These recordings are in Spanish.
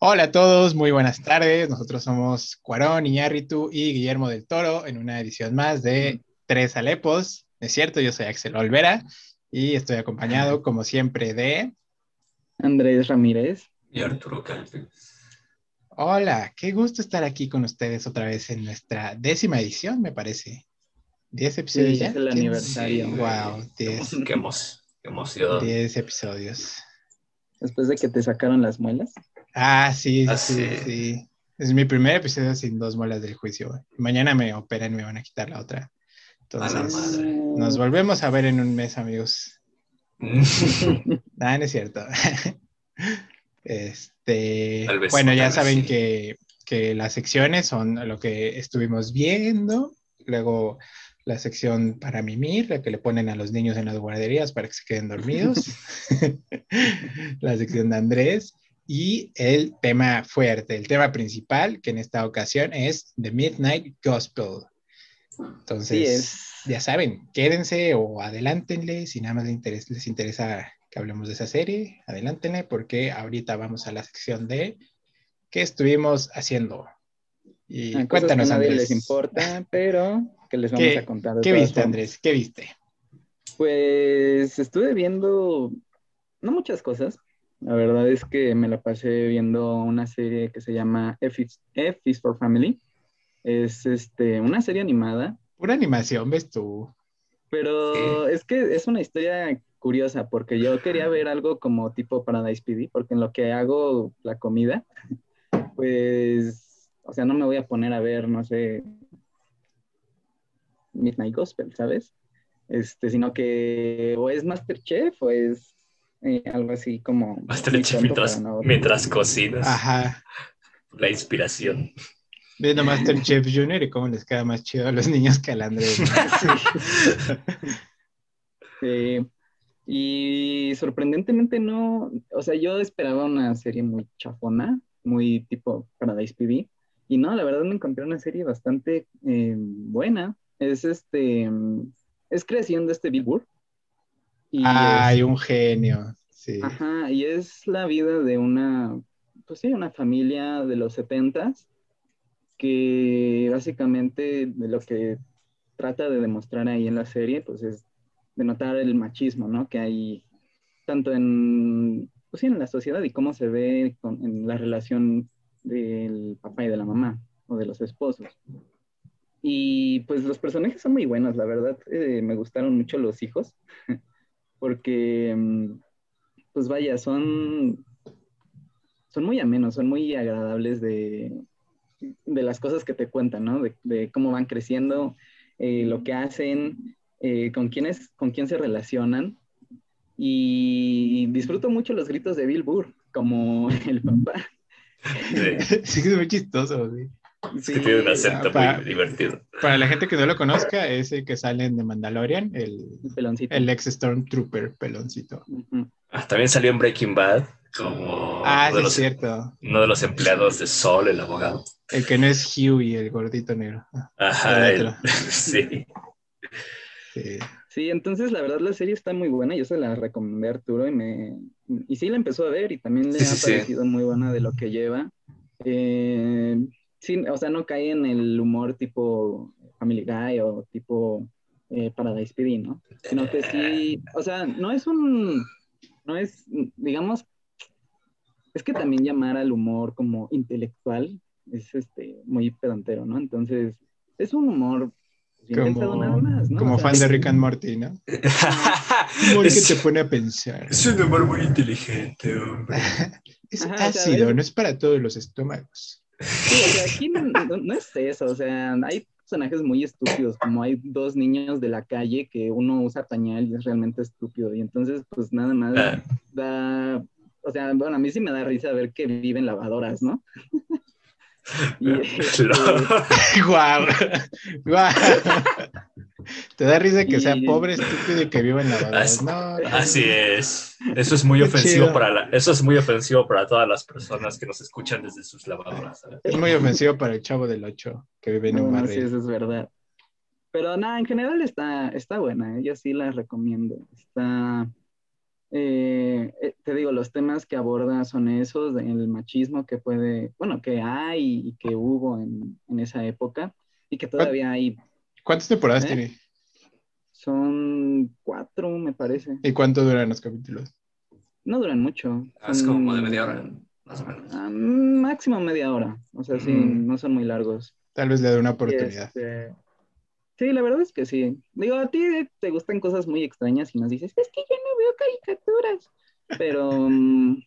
Hola a todos, muy buenas tardes. Nosotros somos Cuarón, Iñárritu y Guillermo del Toro en una edición más de Tres Alepos. Es cierto, yo soy Axel Olvera y estoy acompañado, como siempre, de Andrés Ramírez y Arturo Calpe. Hola, qué gusto estar aquí con ustedes otra vez en nuestra décima edición, me parece. ¿Diez episodios Sí, ya? es el aniversario. Wow, diez, Qué, emo- qué emoción. diez episodios. Después de que te sacaron las muelas. Ah, sí, sí, sí. Es mi primer episodio sin dos muelas del juicio. Mañana me operan y me van a quitar la otra. A la Entonces, nos volvemos a ver en un mes, amigos. Ah, no es cierto. Este, vez, bueno, ya saben sí. que, que las secciones son lo que estuvimos viendo. Luego la sección para mimir, la que le ponen a los niños en las guarderías para que se queden dormidos. la sección de Andrés. Y el tema fuerte, el tema principal, que en esta ocasión es The Midnight Gospel. Entonces, Sí ya saben, quédense o adelántenle si nada más les interesa, les interesa que hablemos de esa serie, adelántenle porque ahorita vamos a la sección de qué estuvimos haciendo. Y Ah, cuéntanos, que Andrés. les importa, pero que les vamos ¿Qué, a contar. de ¿qué viste, formas. Andrés? ¿Qué viste? Pues estuve viendo, no muchas cosas. La verdad es que me la pasé viendo una serie que se llama F is, F is for Family. Es este, una serie animada, Pura animación, ¿ves tú? pero es que es una historia curiosa porque yo quería ver algo como tipo Paradise PD, porque en lo que hago la comida, pues, o sea, no me voy a poner a ver, no sé, Midnight Gospel, ¿sabes? Este, sino que o es Masterchef o es eh, algo así como... tonto mientras, no- mientras cocinas. Ajá. La inspiración. Viendo Masterchef Junior y cómo les queda más chido a los niños que al Andrés. Sí. y sorprendentemente no, o sea, yo esperaba una serie muy chafona, muy tipo Paradise PD, y no, la verdad me encontré una serie bastante eh, buena. Es este, mm, es creación de este Bill Burr. Y Ay, es- un genio. Sí. Ajá, y es la vida de una, pues sí, una familia de los setentas que básicamente de lo que trata de demostrar ahí en la serie, pues es denotar el machismo, ¿no? Que hay tanto en, pues sí, en la sociedad y cómo se ve con- en la relación del papá y de la mamá o de los esposos. Y pues los personajes son muy buenos, la verdad, eh, me gustaron mucho los hijos, porque, mm, pues vaya, son, son muy amenos, son muy agradables de, de las cosas que te cuentan, ¿no? De, de cómo van creciendo, eh, lo que hacen, eh, con, quiénes, con quién se relacionan. Y disfruto mucho los gritos de Bill Burr, como el papá. Sí, Sí, es muy chistoso. sí. Es que tiene un acento pa- muy divertido. Para la gente que no lo conozca, es el que sale en The Mandalorian, el, El peloncito. el ex Stormtrooper peloncito. Ah, también salió en Breaking Bad como Ah, uno, sí, de los, cierto. uno de los empleados de Sol, el abogado. El que no es Huey, el gordito negro. Ajá, El sí. sí. Sí, entonces la verdad la serie está muy buena, yo se la recomendé a Arturo y me y sí la empezó a ver y también le Sí, ha sí, sí. parecido muy buena de lo que lleva. Eh, sí, o sea, no cae en el humor tipo Family Guy o tipo eh, Paradise PD, ¿no? Sino que sí, o sea, no es un, no es, digamos, es que también llamar al humor como intelectual es este muy pedantero, ¿no? Entonces, es un humor Como, nada más, ¿no? como O sea, fan de Rick and Morty, ¿no? Humor que te es, pone a pensar. es un humor muy inteligente, hombre. Es Ajá, ácido, no es para todos los estómagos. Sí, o sea, aquí no, no- no es eso, o sea, hay personajes muy estúpidos, como hay dos niños de la calle que uno usa pañal y es realmente estúpido, y entonces pues nada más Ah, da, o sea, bueno, a mí sí me da risa ver que viven lavadoras, ¿no? Y, este, Guau, guau. Te da risa que sea pobre, estúpido y que viva en la Así- No, Así es. Eso es muy Qué ofensivo chido. para la, eso es muy ofensivo para todas las personas que nos escuchan desde sus lavadoras. ¿sabes? es muy ofensivo para el chavo del 8 que vive en un bueno, sí, barrio. eso es verdad. Pero nada, en general está, está buena, ¿eh? yo sí la recomiendo. Está, eh, eh, te digo, los temas que aborda son esos, el machismo que puede, bueno, que hay y que hubo en, en esa época y que todavía hay. ¿Cuántas temporadas ¿Eh? tiene? Son cuatro, me parece. ¿Y cuánto duran los capítulos? No duran mucho. Ah, Es son- como de media hora, más o menos. Ah, máximo media hora. O sea, sí, Mm. no son muy largos. Tal vez le dé una oportunidad. este, Sí, la verdad es que sí. Digo, a ti te gustan cosas muy extrañas y nos dices, es que yo no veo caricaturas. Pero, mm,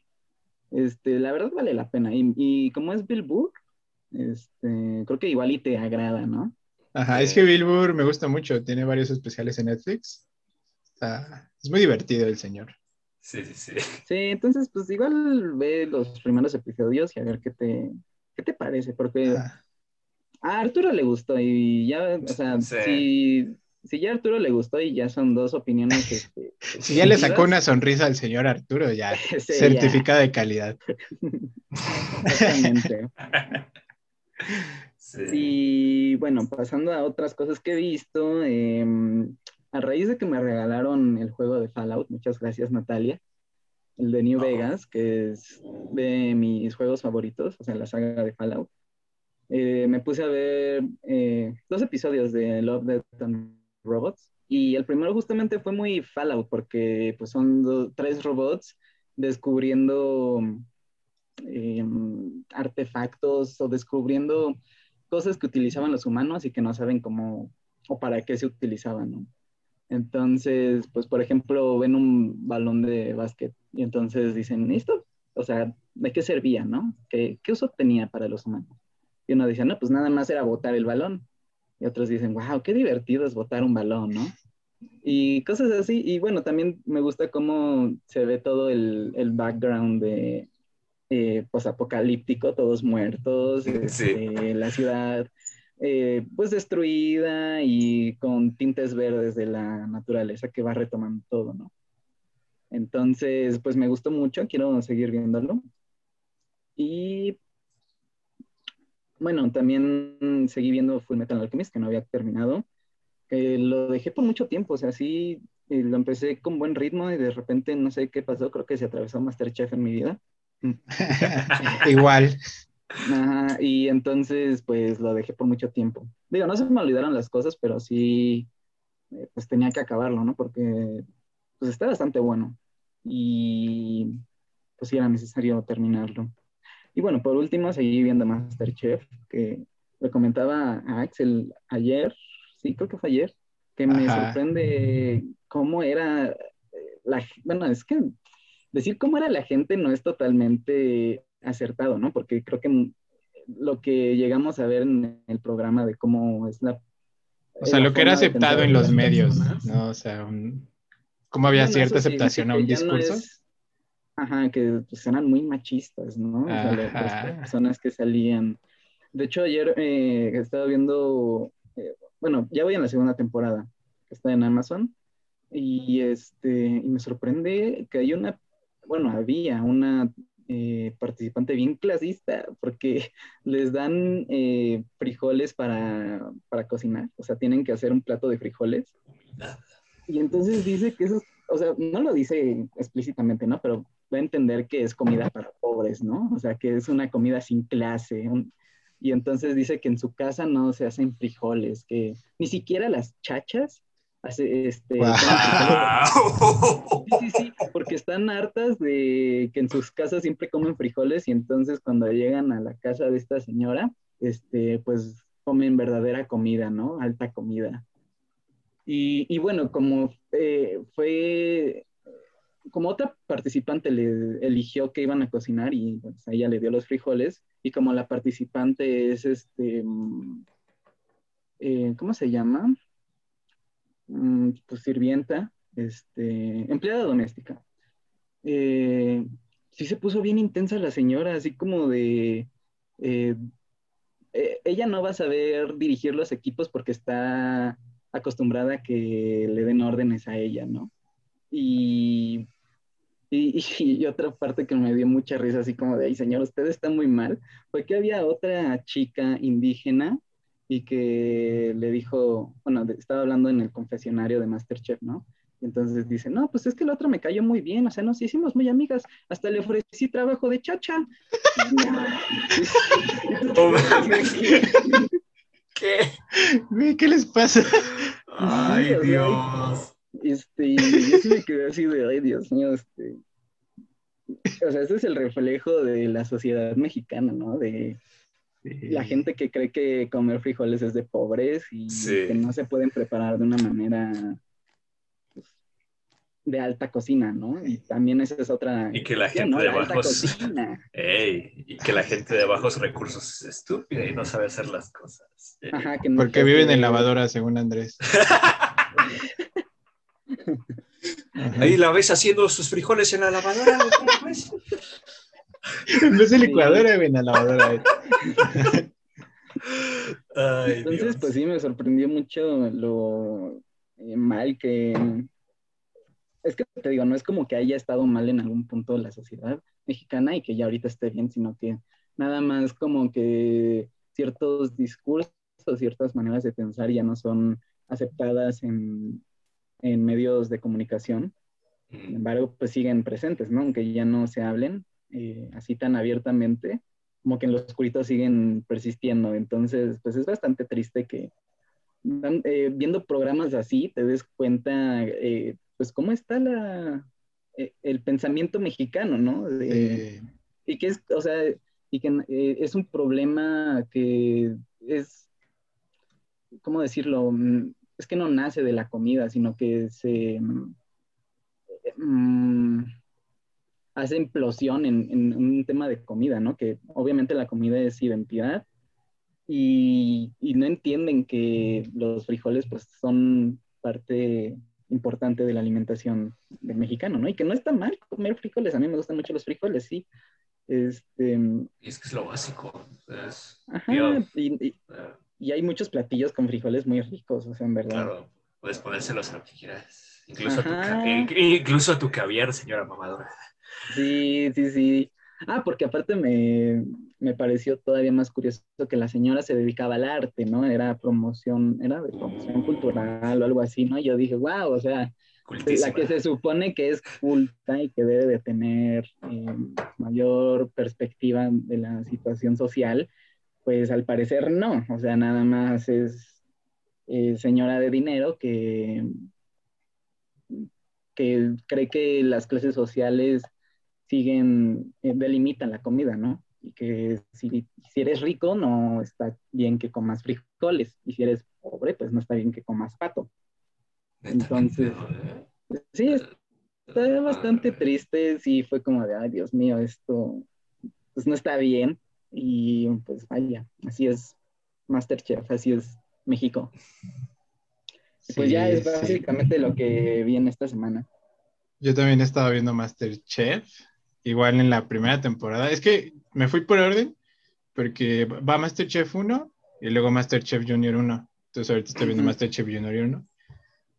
este, la verdad vale la pena. Y, y como es Bill Burr, este, creo que igual y te agrada, ¿no? Ajá, es que Bill Burr me gusta mucho. Tiene varios especiales en Netflix. Está- Es muy divertido el señor. Sí, sí, sí. Sí, entonces, pues igual ve los primeros episodios y a ver qué te, qué te parece, porque Ah, a Arturo le gustó y ya, o sea, Sí. si, si ya a Arturo le gustó y ya son dos opiniones. Este, Si ya le sacó una sonrisa al señor Arturo, ya. sí, ya, Certificado de calidad. exactamente. Sí. Y bueno, pasando a otras cosas que he visto, em, a raíz de que me regalaron el juego de Fallout, muchas gracias Natalia, el de New Oh. Vegas, que es de mis juegos favoritos, o sea, la saga de Fallout, eh, me puse a ver eh, dos episodios de Love, Death and Robots, y el primero justamente fue muy Fallout, porque pues son do- tres robots descubriendo em, artefactos o descubriendo cosas que utilizaban los humanos y que no saben cómo o para qué se utilizaban, ¿no? Entonces, pues por ejemplo, ven un balón de básquet y entonces dicen, ¿esto? O sea, ¿de qué servía, no? ¿Qué, qué uso tenía para los humanos? Y uno dice, no, pues nada más era botar el balón. Y otros dicen, wow, qué divertido es botar un balón, ¿no? Y cosas así. Y bueno, también me gusta cómo se ve todo el, el background de, eh, posapocalíptico, todos muertos, Sí. este, la ciudad eh, pues destruida y con tintes verdes de la naturaleza que va retomando todo, ¿no? Entonces, pues me gustó mucho, quiero seguir viéndolo. Y bueno, también seguí viendo Full Metal Alchemist, que no había terminado. lo dejé por mucho tiempo, o sea, sí, eh, lo empecé con buen ritmo y de repente no sé qué pasó, creo que se atravesó Masterchef en mi vida. Igual. Ajá, y entonces pues lo dejé por mucho tiempo. Digo, no se me olvidaron las cosas, pero sí, eh, pues tenía que acabarlo, ¿no? Porque pues está bastante bueno y pues sí era necesario terminarlo. Y bueno, por último seguí viendo Masterchef, que le comentaba a Axel ayer, sí, creo que fue ayer, que me Ajá. sorprende cómo era eh, la, bueno, es que decir cómo era la gente no es totalmente acertado, ¿no? Porque creo que lo que llegamos a ver en el programa de cómo es la... O sea, lo que era aceptado en los medios, personas. ¿no? O sea, un- cómo había Bueno, cierta sí, aceptación a un ya no discurso. es- ajá, que pues, eran muy machistas, ¿no? O sea, las- personas que salían. De hecho, ayer eh, estaba viendo, eh, bueno, ya voy en la segunda temporada, que está en Amazon, y, este, y me sorprende que hay una, bueno, había una eh, participante bien clasista, porque les dan eh, frijoles para, para cocinar, o sea, tienen que hacer un plato de frijoles. Y entonces dice que eso, o sea, no lo dice explícitamente, ¿no? Pero va a entender que es comida para pobres, ¿no? O sea, que es una comida sin clase. y entonces dice que en su casa no se hacen frijoles, que ni siquiera las chachas hace, este. ¡Wow! Sí, sí, sí, porque están hartas de que en sus casas siempre comen frijoles y entonces cuando llegan a la casa de esta señora, este, pues comen verdadera comida, ¿no? Alta comida. Y, y bueno, como eh, fue, como otra participante le eligió que iban a cocinar y pues, a ella le dio los frijoles y como la participante es este, mm, eh, ¿cómo se llama? Mm, pues sirvienta, este, empleada doméstica. Eh, sí se puso bien intensa la señora, así como de, eh, eh, ella no va a saber dirigir los equipos porque está acostumbrada a que le den órdenes a ella, ¿no? Y, y, y otra parte que me dio mucha risa, así como de, ay señor, usted está muy mal, fue que había otra chica indígena y que le dijo, bueno, estaba hablando en el confesionario de Masterchef, ¿no? entonces dice, no, pues es que la otra me cayó muy bien, o sea, nos hicimos muy amigas, hasta le ofrecí trabajo de chacha. ¿Qué? ¿Qué les pasa? Ay, Dios. Este, yo sí me quedé así de, ay, Dios mío, este. O sea, ese es el reflejo de la sociedad mexicana, ¿no? De la gente que cree que comer frijoles es de pobres y que no se pueden preparar de una manera pues, de alta cocina, ¿no? Y también esa es otra... Y que la gente de bajos... y que la gente de bajos recursos es estúpida y no sabe hacer las cosas. Ajá, que Porque viven en lavadora, según Andrés. Ahí la ves haciendo sus frijoles en la lavadora. Pues. en vez de licuadora, ven a lavadora. Entonces, pues sí, me sorprendió mucho lo eh, mal que... Es que te digo, no es como que haya estado mal en algún punto la sociedad mexicana y que ya ahorita esté bien, sino que nada más como que ciertos discursos, ciertas maneras de pensar ya no son aceptadas en, en medios de comunicación. Sin embargo, pues siguen presentes, ¿no? Aunque ya no se hablen eh, así tan abiertamente, como que en los oscurito siguen persistiendo. Entonces, pues es bastante triste que eh, viendo programas así te des cuenta, eh, pues cómo está la, el pensamiento mexicano, ¿no? Y que es, o sea, y que es un problema que es, ¿cómo decirlo? Mm, es que no nace de la comida, sino que se... Mm, hace implosión en, un tema de comida, ¿no? Que obviamente la comida es identidad y, no entienden que los frijoles pues son parte importante de la alimentación del mexicano, ¿no? Y que no está mal comer frijoles, a mí me gustan mucho los frijoles, sí. Este, y es que es lo básico. ajá, y, hay muchos platillos con frijoles muy ricos, o sea, en verdad. Claro, puedes ponérselos a lo que quieras. Incluso, a tu, incluso a tu caviar, señora mamadora. Sí, sí, sí. Ah, porque aparte me, pareció todavía más curioso que la señora se dedicaba al arte, ¿no? Era promoción, era de promoción cultural o algo así, ¿no? yo dije, wow, o sea, la que se supone que es culta y que debe de tener eh, mayor perspectiva de la situación social, pues al parecer no, o sea, nada más es eh, señora de dinero que, que cree que las clases sociales siguen, eh, delimitan la comida, ¿no? Y que si, si, eres rico, no está bien que comas frijoles, y si eres pobre, pues no está bien que comas pato. Entonces, sí, está bastante triste, sí, fue como de, ay, Dios mío, esto, pues no está bien, y pues vaya, así es Masterchef, así es México. pues ya es básicamente lo que vi en esta semana. Yo también estaba viendo Masterchef igual en la primera temporada. Es que me fui por orden, porque va Masterchef 1 y luego Masterchef Junior 1. Entonces ahorita estoy viendo Masterchef Junior 1.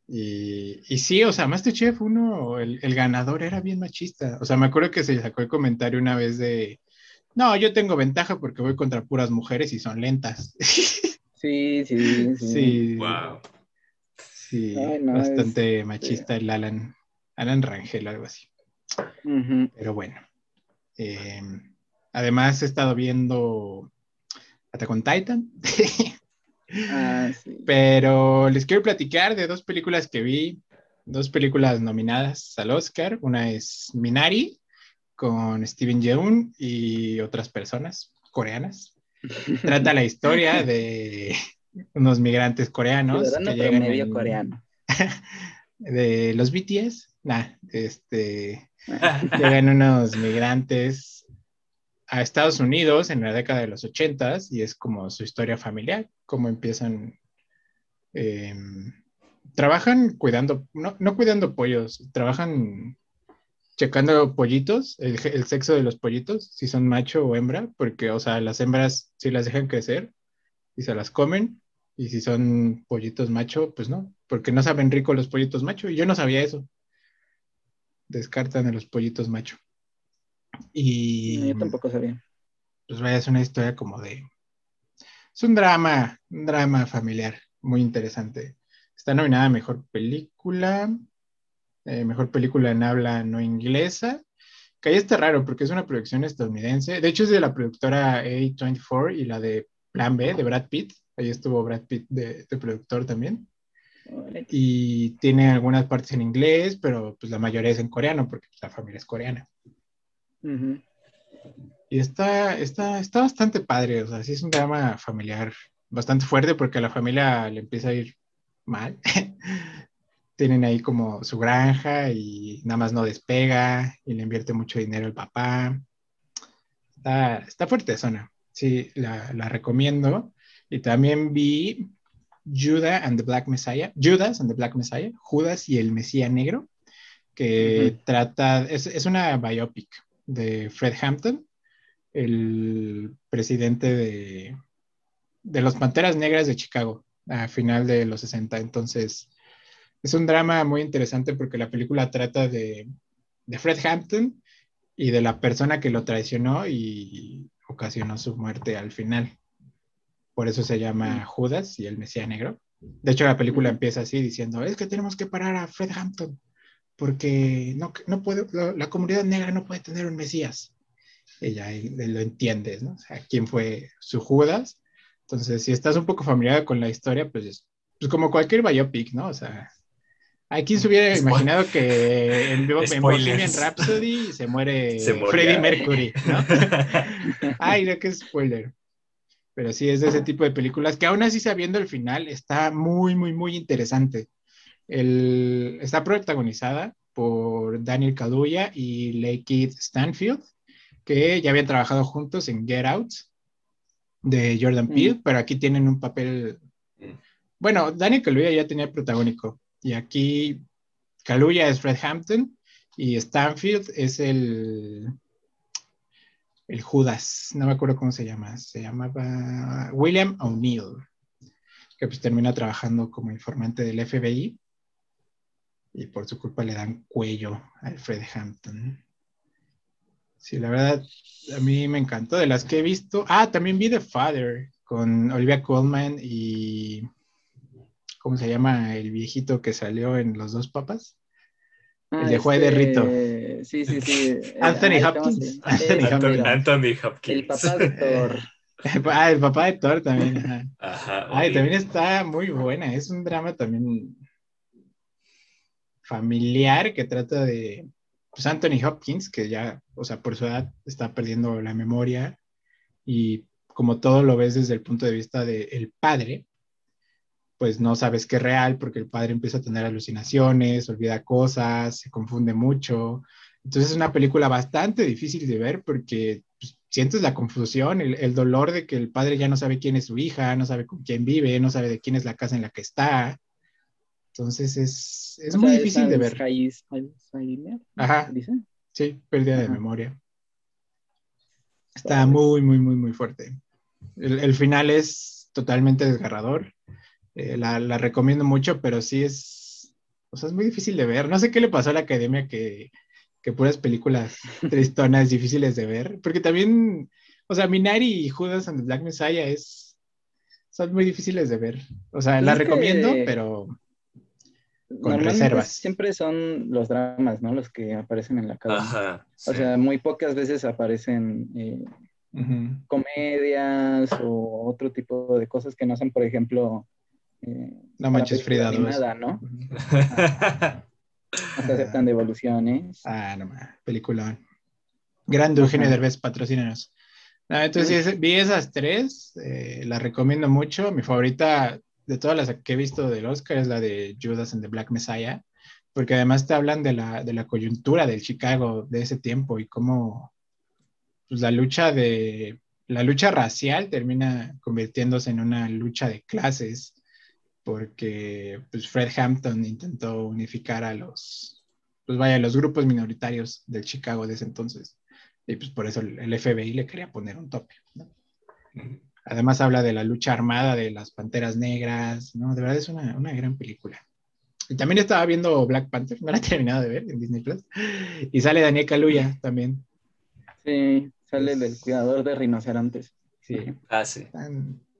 Y, y sí, o sea, Masterchef 1, el, el, ganador era bien machista. O sea, me acuerdo que se sacó el comentario una vez de, no, yo tengo ventaja porque voy contra puras mujeres y son lentas. Sí, sí, sí. Sí, wow. sí bastante machista el Alan, Alan Rangel, algo así. Pero bueno. Em, además he estado viendo Attack on Titan. Ah, Pero les quiero platicar de dos películas que vi, dos películas nominadas al Oscar. Una es Minari con Steven Yeun y otras personas coreanas. Trata la historia de unos migrantes coreanos que llegan coreano. de los BTS, nah, este Llegan unos migrantes a Estados Unidos en la década de los ochentas y es como su historia familiar, cómo empiezan, em, trabajan cuidando, no, no, cuidando pollos, trabajan checando pollitos, el, el, sexo de los pollitos, si son macho o hembra, porque, o sea, las hembras sí las dejan crecer y se las comen, y si son pollitos macho, pues no, porque no saben rico los pollitos macho, y yo no sabía eso descartan a los pollitos macho. Y. Yo tampoco sabía. Pues vaya, es una historia como de. Es un drama, un drama familiar muy interesante. Está nominada a mejor película. eh, mejor película en habla no inglesa, que ahí está raro porque es una producción estadounidense. De hecho, es de la productora A24 y la de Plan B, de Brad Pitt. Ahí estuvo Brad Pitt de, productor también. Y tiene algunas partes en inglés, pero pues la mayoría es en coreano porque la familia es coreana. Y está, está, está bastante padre, o sea, sí es un drama familiar bastante fuerte porque a la familia le empieza a ir mal. Tienen ahí como su granja y nada más no despega y le invierte mucho dinero el papá. Está, está fuerte zona. Sí, la, la recomiendo. Y también vi Judas and the Black Messiah, Judas and the Black Messiah, Judas y el Mesías Negro, que trata, es, es, una biopic de Fred Hampton, el presidente de, de los Panteras Negras de Chicago a final de los 60. Entonces, es un drama muy interesante porque la película trata de, de Fred Hampton y de la persona que lo traicionó y ocasionó su muerte al final. Por eso se llama. Judas y el Mesías Negro. De hecho, la película empieza así diciendo, es que tenemos que parar a Fred Hampton porque no, no puede, la comunidad negra no puede tener un Mesías. Ella lo entiendes, ¿no? O sea, quién fue su Judas. Entonces, si estás un poco familiar con la historia, pues, pues como cualquier biopic, ¿no? O sea, ¿a quién se hubiera imaginado que en, en Bohemian Rhapsody se muere Freddie Mercury, ¿no? Ay, no, qué spoiler. Pero sí, es de ese tipo de películas que aún así sabiendo el final está muy, muy, muy interesante. El, está protagonizada por Daniel Kaluuya y Lakeith Stanfield, que ya habían trabajado juntos en Get Out de Jordan mm. Peele, pero aquí tienen un papel. Bueno, Daniel Kaluuya ya tenía protagónico, y aquí Kaluuya es Fred Hampton y Stanfield es el el Judas, no me acuerdo cómo se llama, se llamaba William O'Neill, que pues termina trabajando como informante del FBI y por su culpa le dan cuello a Fred Hampton. Sí, la verdad, a mí me encantó. De las que he visto. Ah, también vi The Father con Olivia Colman y. ¿Cómo se llama el viejito que salió en Los Dos Papas? El de Juez de Rito. Este, sí, sí, sí. Anthony Hopkins. Anthony, Hopkins. El papá de Thor. ah, el papá de Thor también. Ajá. Ay, también está muy buena. Es un drama también familiar que trata de, pues Anthony Hopkins, que ya, o sea, por su edad está perdiendo la memoria y como todo lo ves desde el punto de vista del padre, pues no sabes qué es real porque el padre empieza a tener alucinaciones, olvida cosas, se confunde mucho. Entonces es una película bastante difícil de ver porque pues, sientes la confusión, el, el, dolor de que el padre ya no sabe quién es su hija, no sabe con quién vive, no sabe de quién es la casa en la que está. Entonces es, es muy difícil de ver. Ajá. Sí, pérdida de memoria. Está muy, muy, muy, muy fuerte. El, final es totalmente desgarrador. Eh, la, la, recomiendo mucho, pero sí es, o sea, es muy difícil de ver. No sé qué le pasó a la academia que, que puras películas tristonas difíciles de ver, porque también, o sea, Minari y Judas and the Black Messiah es, son muy difíciles de ver. O sea, la recomiendo, pero con reservas. Siempre son los dramas, ¿no? Los que aparecen en la cara. O sea, muy pocas veces aparecen eh, comedias o otro tipo de cosas que no son, por ejemplo. Eh, no manches Frida nada, ¿no? no se aceptan devoluciones. Ah, no más, película. Grande Eugenio Derbez, patrocínenos. entonces vi esas tres, eh, las recomiendo mucho. Mi favorita de todas las que he visto del Oscar es la de Judas and the Black Messiah, porque además te hablan de la, de la coyuntura del Chicago de ese tiempo y cómo pues, la lucha de la lucha racial termina convirtiéndose en una lucha de clases, porque pues, Fred Hampton intentó unificar a los, pues vaya, los grupos minoritarios del Chicago de ese entonces. Y pues por eso el FBI le quería poner un tope. Además habla de la lucha armada de las Panteras Negras, ¿no? De verdad es una, una gran película. Y también estaba viendo Black Panther, no la he terminado de ver en Disney Plus. Y sale Daniel Kaluuya también. Sí, sale el cuidador de rinocerontes. Sí. Ah, sí.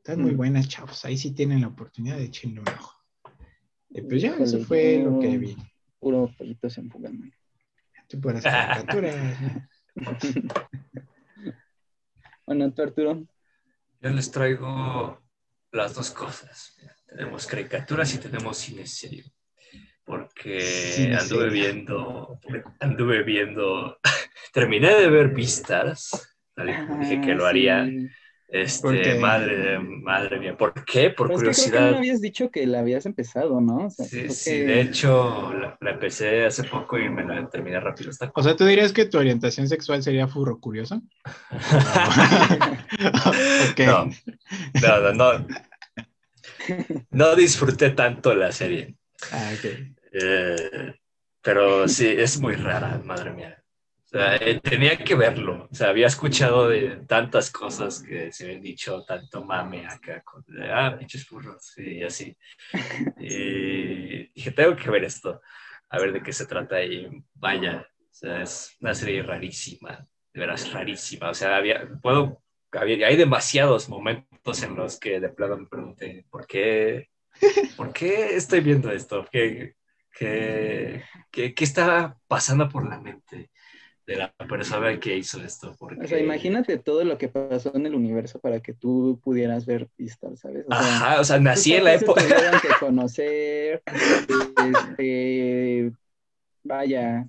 Están, muy mm. buenas, chavos. Ahí sí tienen la oportunidad de echarle un ojo. pues ya, eso fue lo que vi. puro pollitos en man. Tú puras caricaturas. bueno, tú, Arturo. Yo les traigo las dos cosas. Tenemos caricaturas y tenemos cine serio. Porque Cine anduve serio. viendo, anduve viendo, terminé de ver Vistas, y como dije que lo Ah, haría. sí. Este, madre, madre mía, ¿por qué? Por Pero es que creo que curiosidad. no habías dicho que la habías empezado, ¿no? O sea, Sí, sí, que- de hecho la, la empecé hace poco y me la terminé rápido. Está O sea, ¿tú dirías que tu orientación sexual sería furro curioso? ok. No, no, no, no. No disfruté tanto la serie. Ah, ok. Eh, pero sí, es muy rara, madre mía. Sea, eh, tenía que verlo. O sea, había escuchado de tantas cosas que se habían dicho, tanto mame acá, con, ah, pinches furros, y así. Y dije, tengo que ver esto, a ver de qué se trata. Y vaya, o sea, es una serie rarísima, de veras rarísima. O sea, había, puedo, había, hay demasiados momentos en los que de plano me pregunté, ¿por qué? ¿Por qué estoy viendo esto? ¿Qué, qué, qué, qué está pasando por la mente de la persona que hizo esto? Porque... O sea, imagínate todo lo que pasó en el universo para que tú pudieras ver pistas, ¿sabes? O sea, Ajá, o sea, nací en la época. que conocer, este, vaya,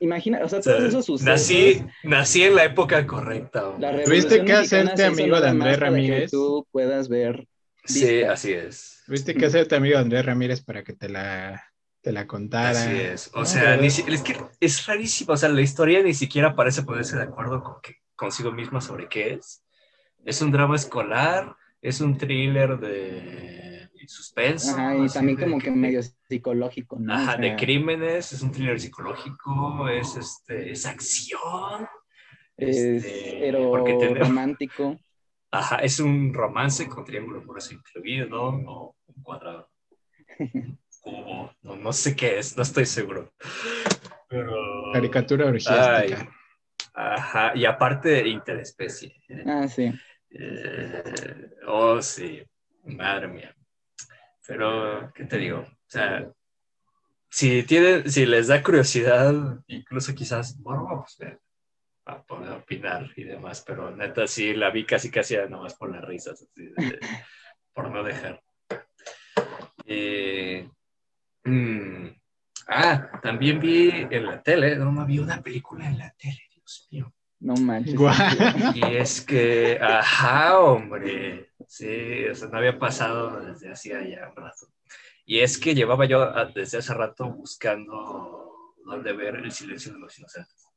imagina, o sea, O sea, todos esos sucesos. nací, nací en la época correcta. La ¿Tuviste que hacerte amigo de Andrés más para que Ramírez? tú puedas ver. Sí, así es. ¿Viste que hacerte amigo de Andrés Ramírez para que te la, te la contara? Así es. O No, sea, ni si- es que es rarísimo. O sea, la historia ni siquiera parece ponerse de acuerdo con que, consigo misma sobre qué es. Es un drama escolar, es un thriller de suspenso. Ajá, y también como que medio psicológico, ¿no? Ajá, O de crímenes, es un thriller psicológico, es, este, es acción. Es este, pero porque tenemos- romántico. Ajá, es un romance con triángulo por eso incluido, ¿no? O un cuadrado. Cubo, no, no sé qué es, no estoy seguro. Pero... Caricatura orgiástica. Ajá, y aparte interespecie. ¿eh? Ah, sí. Eh, oh, sí, madre mía. Pero, ¿qué te digo? O sea, si, tienen, si les da curiosidad, incluso quizás, bueno, pues vean, para poder opinar y demás, pero neta sí la vi casi casi nomás por las risas, así de- por no dejar. Eh, mm, ah, también vi en la tele, no, no vi una película en la tele, Dios mío. No manches. Guau. Y es que, ajá, hombre, sí, o sea, no había pasado desde hacía ya un rato. Y es que llevaba yo ah, desde hace rato buscando dónde ver El silencio de los inocentes.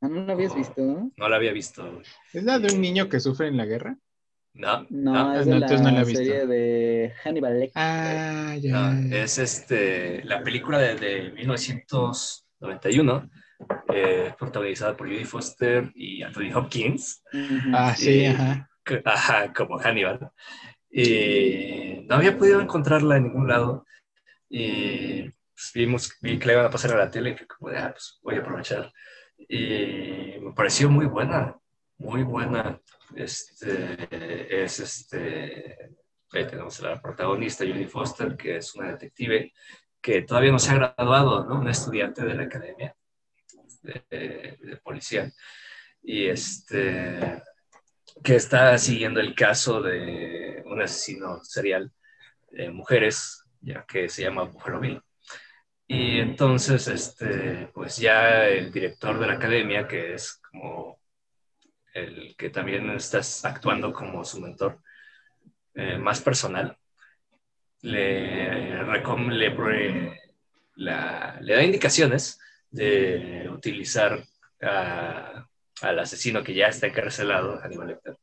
Ah, ¿No lo habías visto? No, No la había visto. ¿Es la de un niño que sufre en la guerra? No, no, no, es no, de entonces no la la he visto. serie de Hannibal Lecter. Ah, ya. no, es este, la película de, de 1991, eh, protagonizada por Judy Foster y Anthony Hopkins. Ujú. Ah, sí, y- ajá. que- Ajá, como Hannibal. Y no había podido encontrarla en ningún lado. Y pues, vimos, vi que la iban a pasar a la tele y de, ah, pues voy a aprovechar. Y me pareció muy buena, muy buena. Este, es este, ahí tenemos a la protagonista, Judy Foster, que es una detective que todavía no se ha graduado, ¿no? Una estudiante de la academia de, de policía. Y este, que está siguiendo el caso de un asesino serial de mujeres, ya que se llama Buffalo Bill. Y entonces, este, pues ya el director de la academia, que es como el que también está actuando como su mentor eh, más personal, le, recom- le, la- le da indicaciones de utilizar a- al asesino que ya está encarcelado, Hannibal Lecter,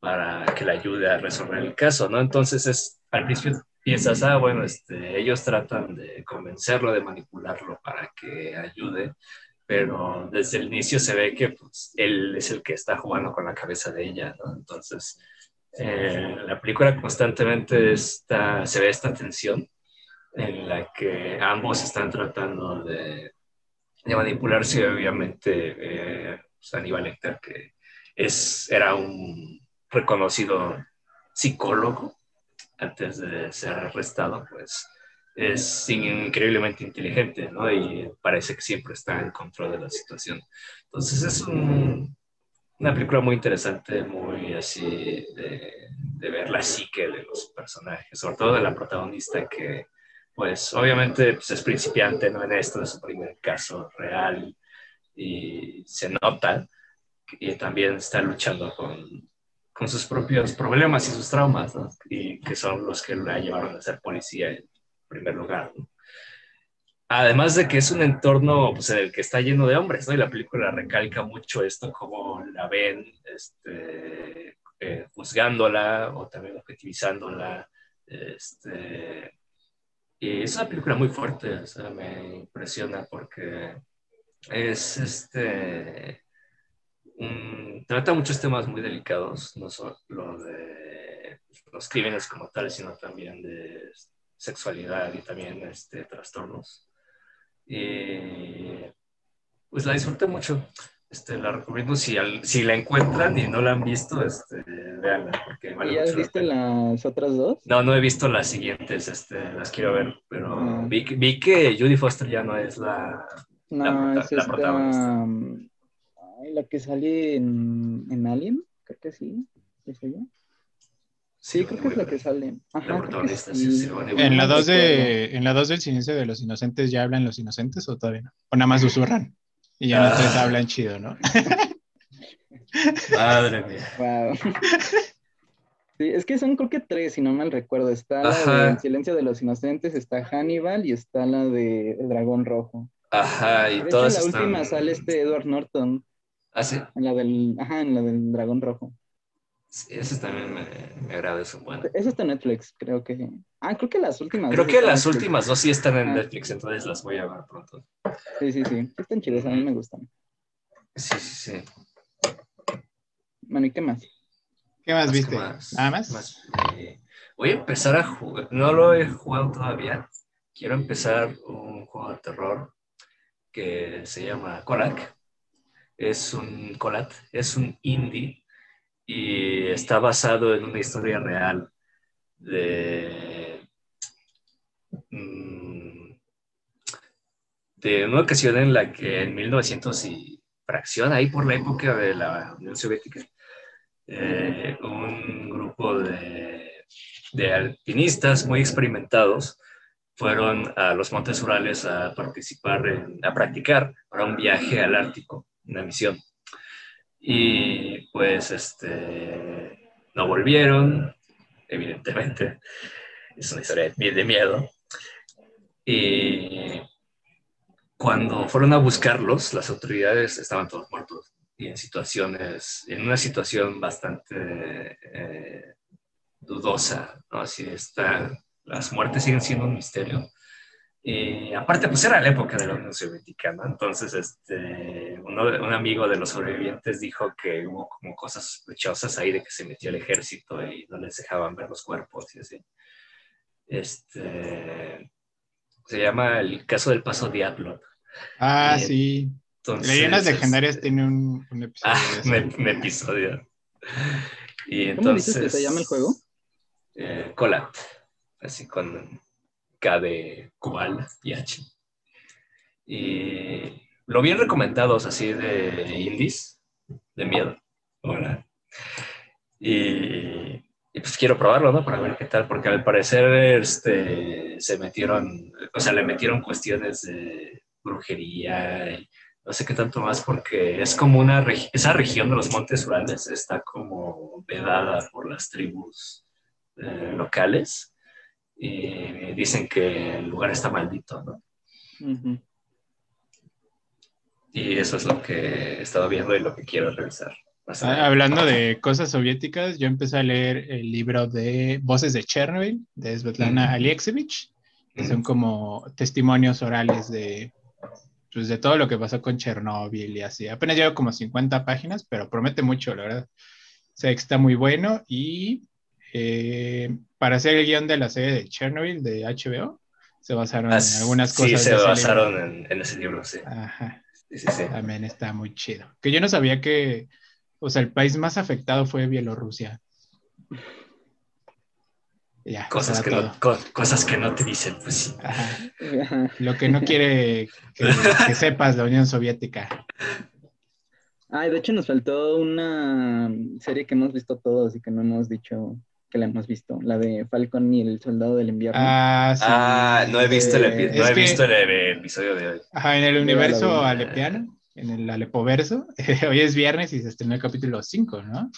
para que le ayude a resolver el caso, ¿no? Entonces es, al principio piensas, ah, bueno, este, ellos tratan de convencerlo, de manipularlo para que ayude, pero desde el inicio se ve que pues, él es el que está jugando con la cabeza de ella, ¿no? Entonces, eh, la película constantemente está, se ve esta tensión en la que ambos están tratando de, manipularse, obviamente, eh, pues, Aníbal Lecter, que es, era un reconocido psicólogo antes de ser arrestado, pues es increíblemente inteligente, ¿no? Y parece que siempre está en control de la situación. Entonces es una película muy interesante, muy así de, de, ver la psique de los personajes, sobre todo de la protagonista que, pues obviamente pues, es principiante, ¿no? En esto es su primer caso real y se nota y también está luchando con, con sus propios problemas y sus traumas, ¿no? Y que son los que la llevaron a ser policía primer lugar. Además de que es un entorno pues, en el que está lleno de hombres, ¿no? Y la película recalca mucho esto, como la ven este, eh, juzgándola o también objetivizándola. Este, y es una película muy fuerte, me impresiona porque es este. trata muchos temas muy delicados, no solo de los crímenes como tales, sino también de sexualidad y también este, trastornos. Y pues la disfruté mucho. Este, la recomiendo si, si la encuentran y no la han visto, este, véanla. Porque ¿Ya has visto las otras dos? No, no he visto las siguientes, este, las quiero ver, pero ah. vi, vi, que Judy Foster ya no es la, no, la, es la protagonista. la que sale en, en, Alien, creo que sí, ¿es ella? Sí, creo que es la que sale. Ajá, en la 2 de, en la 2 del silencio de los inocentes ya hablan los inocentes o todavía no? O nada más susurran. Y ya no ah. hablan chido, ¿no? Madre mía. Wow. Sí, es que son creo que tres, si no mal recuerdo. Está la de Silencio de los Inocentes, está Hannibal y está la de El Dragón Rojo. Ajá, y todas En la última sale este Edward Norton. ¿Ah, sí? En la del, ajá, en la del Dragón Rojo. Sí, ese también me, me agrada, eso bueno. Eso está en Netflix, creo que. Ah, creo que las últimas. Creo que las últimas dos sí están en Netflix, entonces las voy a ver pronto. Sí, sí, sí. Están chidas, a mí me gustan. Sí, sí, sí. Bueno, ¿y qué más? ¿Qué más, viste? ¿Nada más? Eh, voy a empezar a jugar. No lo he jugado todavía. Quiero empezar un juego de terror que se llama Colac. Es un Colat, es un indie y está basado en una historia real de, mm, de una ocasión en la que en 1900 y fracción, ahí por la época de la Unión Soviética, eh, un grupo de, de alpinistas muy experimentados fueron a los Montes Urales a participar, a practicar para un viaje al Ártico, una misión. Y pues este, no volvieron, evidentemente. Es una historia de miedo. Y cuando fueron a buscarlos, las autoridades estaban todos muertos y en situaciones, en una situación bastante eh, dudosa. Así está, las muertes siguen siendo un misterio. Y aparte, pues era la época de la Unión Soviética, ¿no? Entonces, este, uno, un amigo de los sobrevivientes dijo que hubo como cosas sospechosas ahí de que se metió el ejército y no les dejaban ver los cuerpos y así. Este, se llama el caso del paso Diablo. Ah, sí. Entonces, Leyendas legendarias este, tiene un, un episodio. Ah, un, episodio. Y entonces, ¿Cómo dices que se llama el juego? Eh, Colat. Así con K de Kubal y H. Y lo bien recomendados así de indies, de miedo. Y, pues quiero probarlo, ¿no? Para ver qué tal, porque al parecer este, se metieron, o sea, le metieron cuestiones de brujería y no sé qué tanto más, porque es como una, esa región de los Montes Urales está como vedada por las tribus eh, locales y dicen que el lugar está maldito, ¿no? Y eso es lo que he estado viendo y lo que quiero revisar. Ah, hablando de cosas soviéticas, yo empecé a leer el libro de Voces de Chernobyl de Svetlana Alexievich, que son como testimonios orales de, pues, de todo lo que pasó con Chernobyl y así. Apenas llevo como 50 páginas, pero promete mucho, la verdad. O sea, que está muy bueno y eh, para hacer el guion de la serie de Chernobyl de HBO, se basaron en algunas cosas. Sí, se basaron en, ese libro, sí. Ajá. Sí, sí, También está muy chido. Que yo no sabía que, o sea, el país más afectado fue Bielorrusia. Ya, Cosas que, no, todo. co- cosas que no te dicen, pues sí. Ajá. Lo que no quiere que, que sepas la Unión Soviética. Ay, de hecho nos faltó una serie que hemos visto todos y que no hemos dicho que la hemos visto, la de Falcon y el Soldado del Invierno. Ah, sí. Ah, no he visto el, epi- no he que- visto el, el episodio de hoy. Ajá, en el universo alepiano, en el alepoverso, hoy es viernes y se estrenó el capítulo 5, ¿no?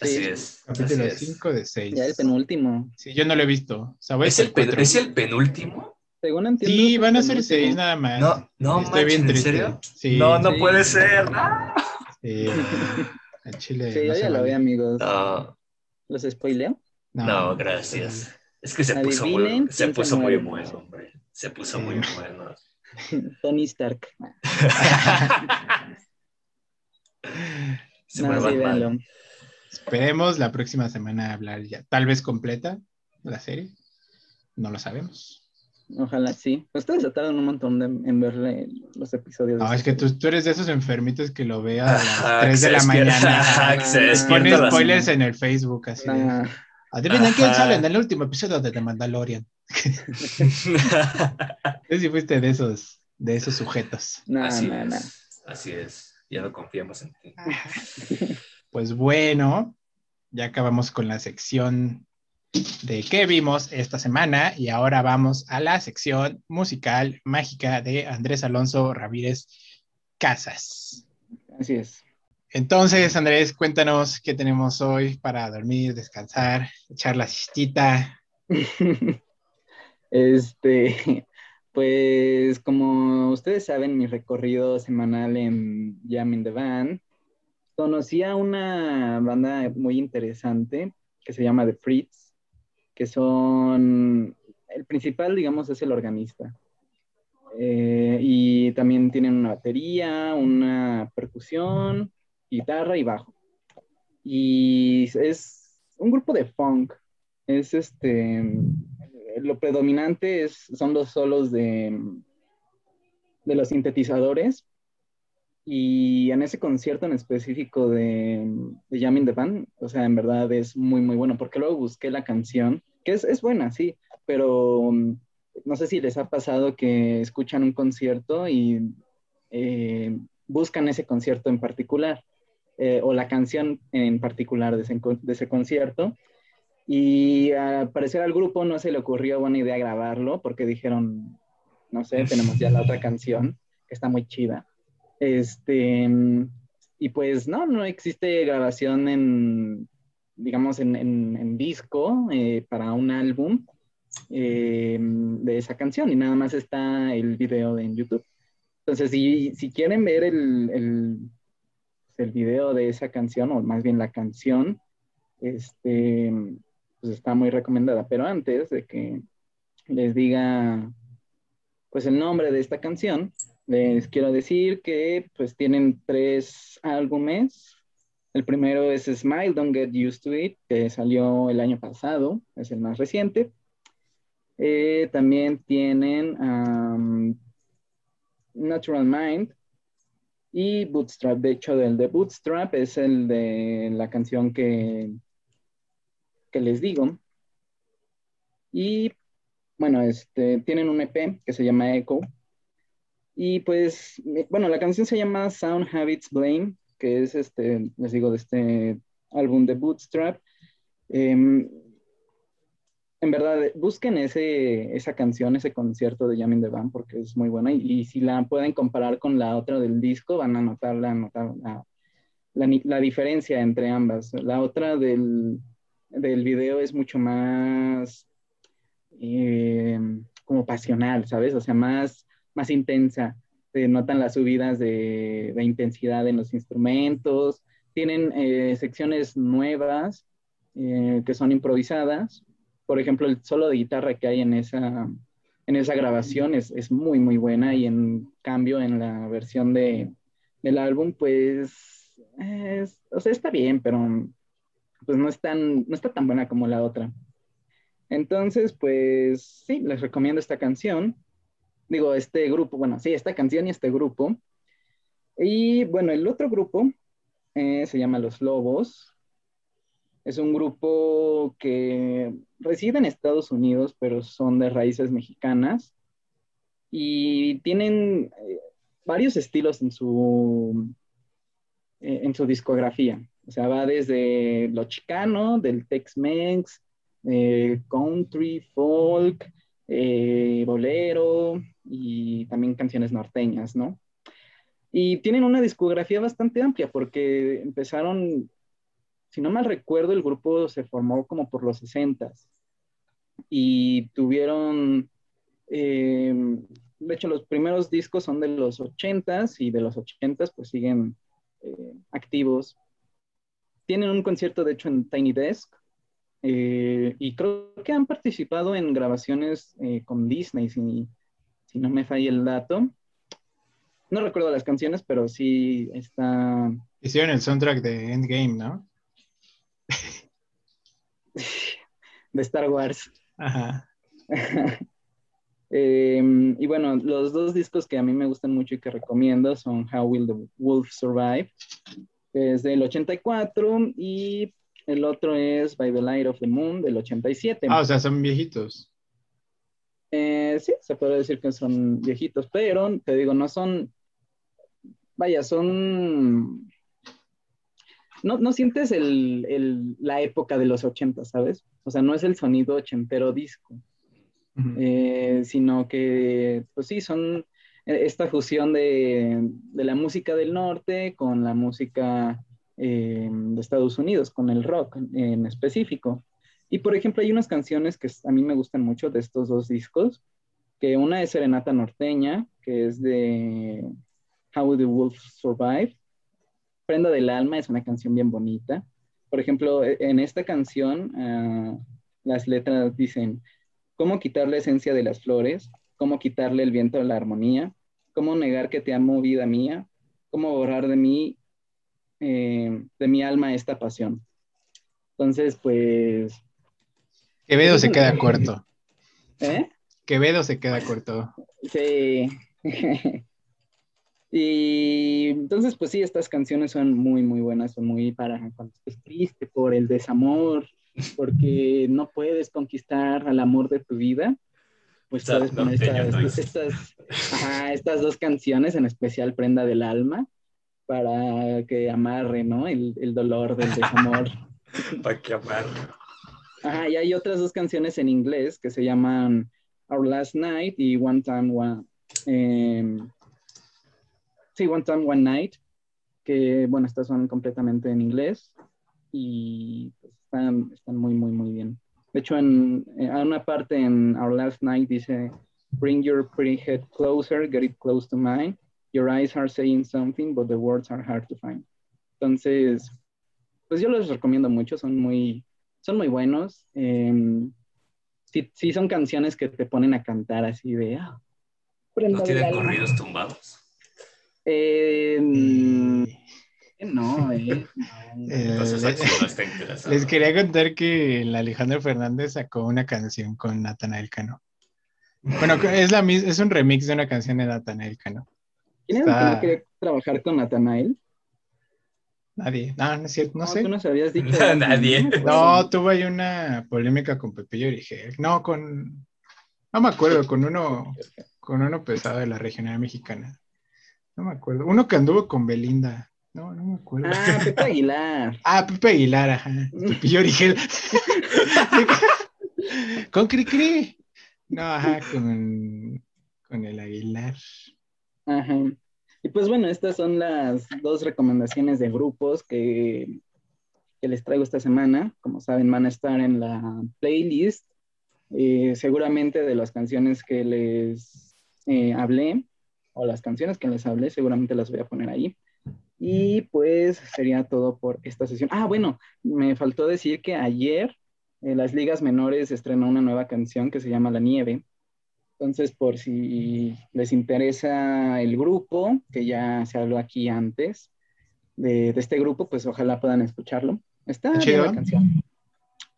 Así Sí. es. así Capítulo es. 5 de 6. Ya el penúltimo. Sí, yo no lo he visto. O sea, ¿Es el, cuatro. ¿Es el penúltimo? Según entiendo. Sí, van a ser penúltimo. 6 nada más. No, no, Estoy bien manches, ¿en triste. serio? Sí, no, no sí. puede ser. No. sí, a Chile. Sí, no yo se ya lo vi, amigos. No, ¿Los spoileo? No, gracias. Es que se puso muy, se puso muy bueno, hombre. Se puso Sí. muy bueno. Tony Stark. Se No, sí, véanlo. Esperemos la próxima semana hablar ya, tal vez completa la serie. No lo sabemos. Ojalá sí. Ustedes se tardan un montón de- en verle los episodios. de No, esa es que tú, tú eres de esos enfermitos que lo ve a las Ajá, 3 que de la mañana. se Ah, despierta Pone a las- spoilers en el Facebook así. de, Nah. Adivinen quién Ajá. sale en el último episodio de The Mandalorian. Tú sí fuiste de esos, de esos sujetos. Nah, Así es. Así es. Ya no confiamos en ti. Pues bueno, ya acabamos con la sección de qué vimos esta semana y ahora vamos a la sección musical mágica de Andrés Alonso Ramírez Casas. Así es. Entonces, Andrés, cuéntanos qué tenemos hoy para dormir, descansar, echar la siestita. Este, pues como ustedes saben, mi recorrido semanal en Jam in the Van, conocí a una banda muy interesante que se llama The Fritz, que son, el principal, digamos, es el organista. Eh, y también tienen una batería, una percusión, guitarra y bajo. Y es un grupo de funk. Es este, lo predominante es, son los solos de, de los sintetizadores. Y en ese concierto en específico de, de Jam in the Band, o sea, en verdad es muy, muy bueno, porque luego busqué la canción, que es, es buena, sí, pero um, no sé si les ha pasado que escuchan un concierto y eh, buscan ese concierto en particular, eh, o la canción en particular de ese, de ese concierto, y al parecer al grupo no se le ocurrió buena idea grabarlo, porque dijeron, no sé, tenemos ya la otra canción, que está muy chida. Este, y pues no, no existe grabación en, digamos, en, disco eh, para un álbum eh, de esa canción y nada más está el video en YouTube. Entonces, si, si quieren ver el, el, video de esa canción, o más bien la canción, este, pues está muy recomendada. Pero antes de que les diga pues el nombre de esta canción, les quiero decir que pues tienen tres álbumes. El primero es Smile, Don't Get Used to It, que salió el año pasado, es el más reciente. Eh, también tienen um, Natural Mind y Bootstrap. De hecho, el de Bootstrap es el de la canción que, que les digo. Y bueno, este, tienen un EP que se llama Echo. Y pues, bueno, la canción se llama Sound Habits Blame, que es este, les digo, de este álbum de Bootstrap. Eh, en verdad, busquen ese, esa canción, ese concierto de the Band, porque es muy buena. Y, y, si la pueden comparar con la otra del disco, van a notar la, notar la, la, la diferencia entre ambas. La otra del, del video es mucho más eh, como pasional, ¿sabes? O sea, más, más intensa. Se notan las subidas de, de intensidad en los instrumentos. Tienen eh, secciones nuevas eh, que son improvisadas. Por ejemplo, el solo de guitarra que hay en esa, en esa grabación es, es muy, muy buena. Y en cambio, en la versión de, del álbum, pues, es, o sea, está bien, pero pues no, es tan, no está tan buena como la otra. Entonces, pues sí, les recomiendo esta canción. Digo, este grupo, bueno, sí, esta canción y este grupo. Y bueno, el otro grupo eh, se llama Los Lobos. Es un grupo que reside en Estados Unidos, pero son de raíces mexicanas y tienen eh, varios estilos en su, eh, en su discografía. O sea, va desde lo chicano, del Tex-Mex, eh, country, folk, bolero y también canciones norteñas, ¿no? Y tienen una discografía bastante amplia porque empezaron, si no mal recuerdo, el grupo se formó como por los 60 y tuvieron, eh, de hecho los primeros discos son de los 80s y de los 80s pues siguen eh, activos. Tienen un concierto de hecho en Tiny Desk eh, y creo que han participado en grabaciones con Disney, si, si no me falla el dato. No recuerdo las canciones, pero sí está. Hicieron el soundtrack de Endgame, ¿no? de Star Wars. Ajá. Em, y bueno, los dos discos que a mí me gustan mucho y que recomiendo son How Will the Wolf Survive, que es del 84, y el otro es By the Light of the Moon del 87. Ah, o sea, son viejitos. Eh, sí, se puede decir que son viejitos, pero te digo, no son vaya, son... No, sientes la época de los 80, ¿sabes? O sea, no es el sonido ochentero disco, eh, sino que, pues sí, son esta fusión de, la música del norte con la música eh, de Estados Unidos, con el rock en específico. Y por ejemplo, hay unas canciones que a mí me gustan mucho de estos dos discos, que una es Serenata Norteña, que es de How the Wolf Survive. Prenda del Alma es una canción bien bonita. Por ejemplo, e, en esta canción, ah, las letras dicen, ¿cómo quitar la esencia de las flores? ¿Cómo quitarle el viento a la armonía? ¿Cómo negar que te amo, vida mía? ¿Cómo borrar de mí, eh, de mi alma esta pasión? Entonces, pues... Quevedo se queda corto. ¿Eh? Quevedo se queda corto. Sí. Y entonces, pues sí, estas canciones son muy, muy buenas, son muy para cuando estés triste por el desamor, porque no puedes conquistar al amor de tu vida. Pues puedes poner estas, estas, dos canciones, en especial Prenda del Alma, para que amarre, ¿no? El, el dolor del desamor. para que amarre. Ajá, y hay otras dos canciones en inglés que se llaman Our Last Night y One Time One. Eh, Sí, One Time, One Night, que bueno, estas son completamente en inglés y pues, están, están muy, muy, muy bien. De hecho, en, en, una parte en Our Last Night dice, Bring your pretty head closer, get it close to mine. Your eyes are saying something, but the words are hard to find. Entonces, pues yo los recomiendo mucho, son muy, son muy buenos. Eh, sí, sí, son canciones que te ponen a cantar así de... Ah, ¿No tienen corridos tumbados? Eh, no, eh. les quería contar que el Alejandro Fernández sacó una canción con Natanael Cano. Bueno, es, la, es un remix de una canción de Natanael Cano. ¿Quién era el que quería trabajar con Natanael? Nadie. No, no es cierto, no, sé. Tú nos habías dicho. Nadie. No, tuve ahí una polémica con Pepillo Origel. No, con. No me acuerdo, con uno, con uno pesado de la regional mexicana. No me acuerdo. Uno que anduvo con Belinda. No, no me acuerdo. Ah, Pepe Aguilar. ah, Pepe Aguilar, ajá. Pepillo Origel. con Cricri. No, ajá, con, con el Aguilar. Ajá. Y pues bueno, estas son las dos recomendaciones de grupos que, que les traigo esta semana. Como saben, van a estar en la playlist. Eh, seguramente de las canciones que les eh, hablé, o las canciones que les hablé, seguramente las voy a poner ahí. Y pues sería todo por esta sesión. Ah, bueno, me faltó decir que ayer en las ligas menores estrenó una nueva canción que se llama La Nieve. Entonces, por si les interesa el grupo, que ya se habló aquí antes de, este grupo, pues ojalá puedan escucharlo. Está bien la canción.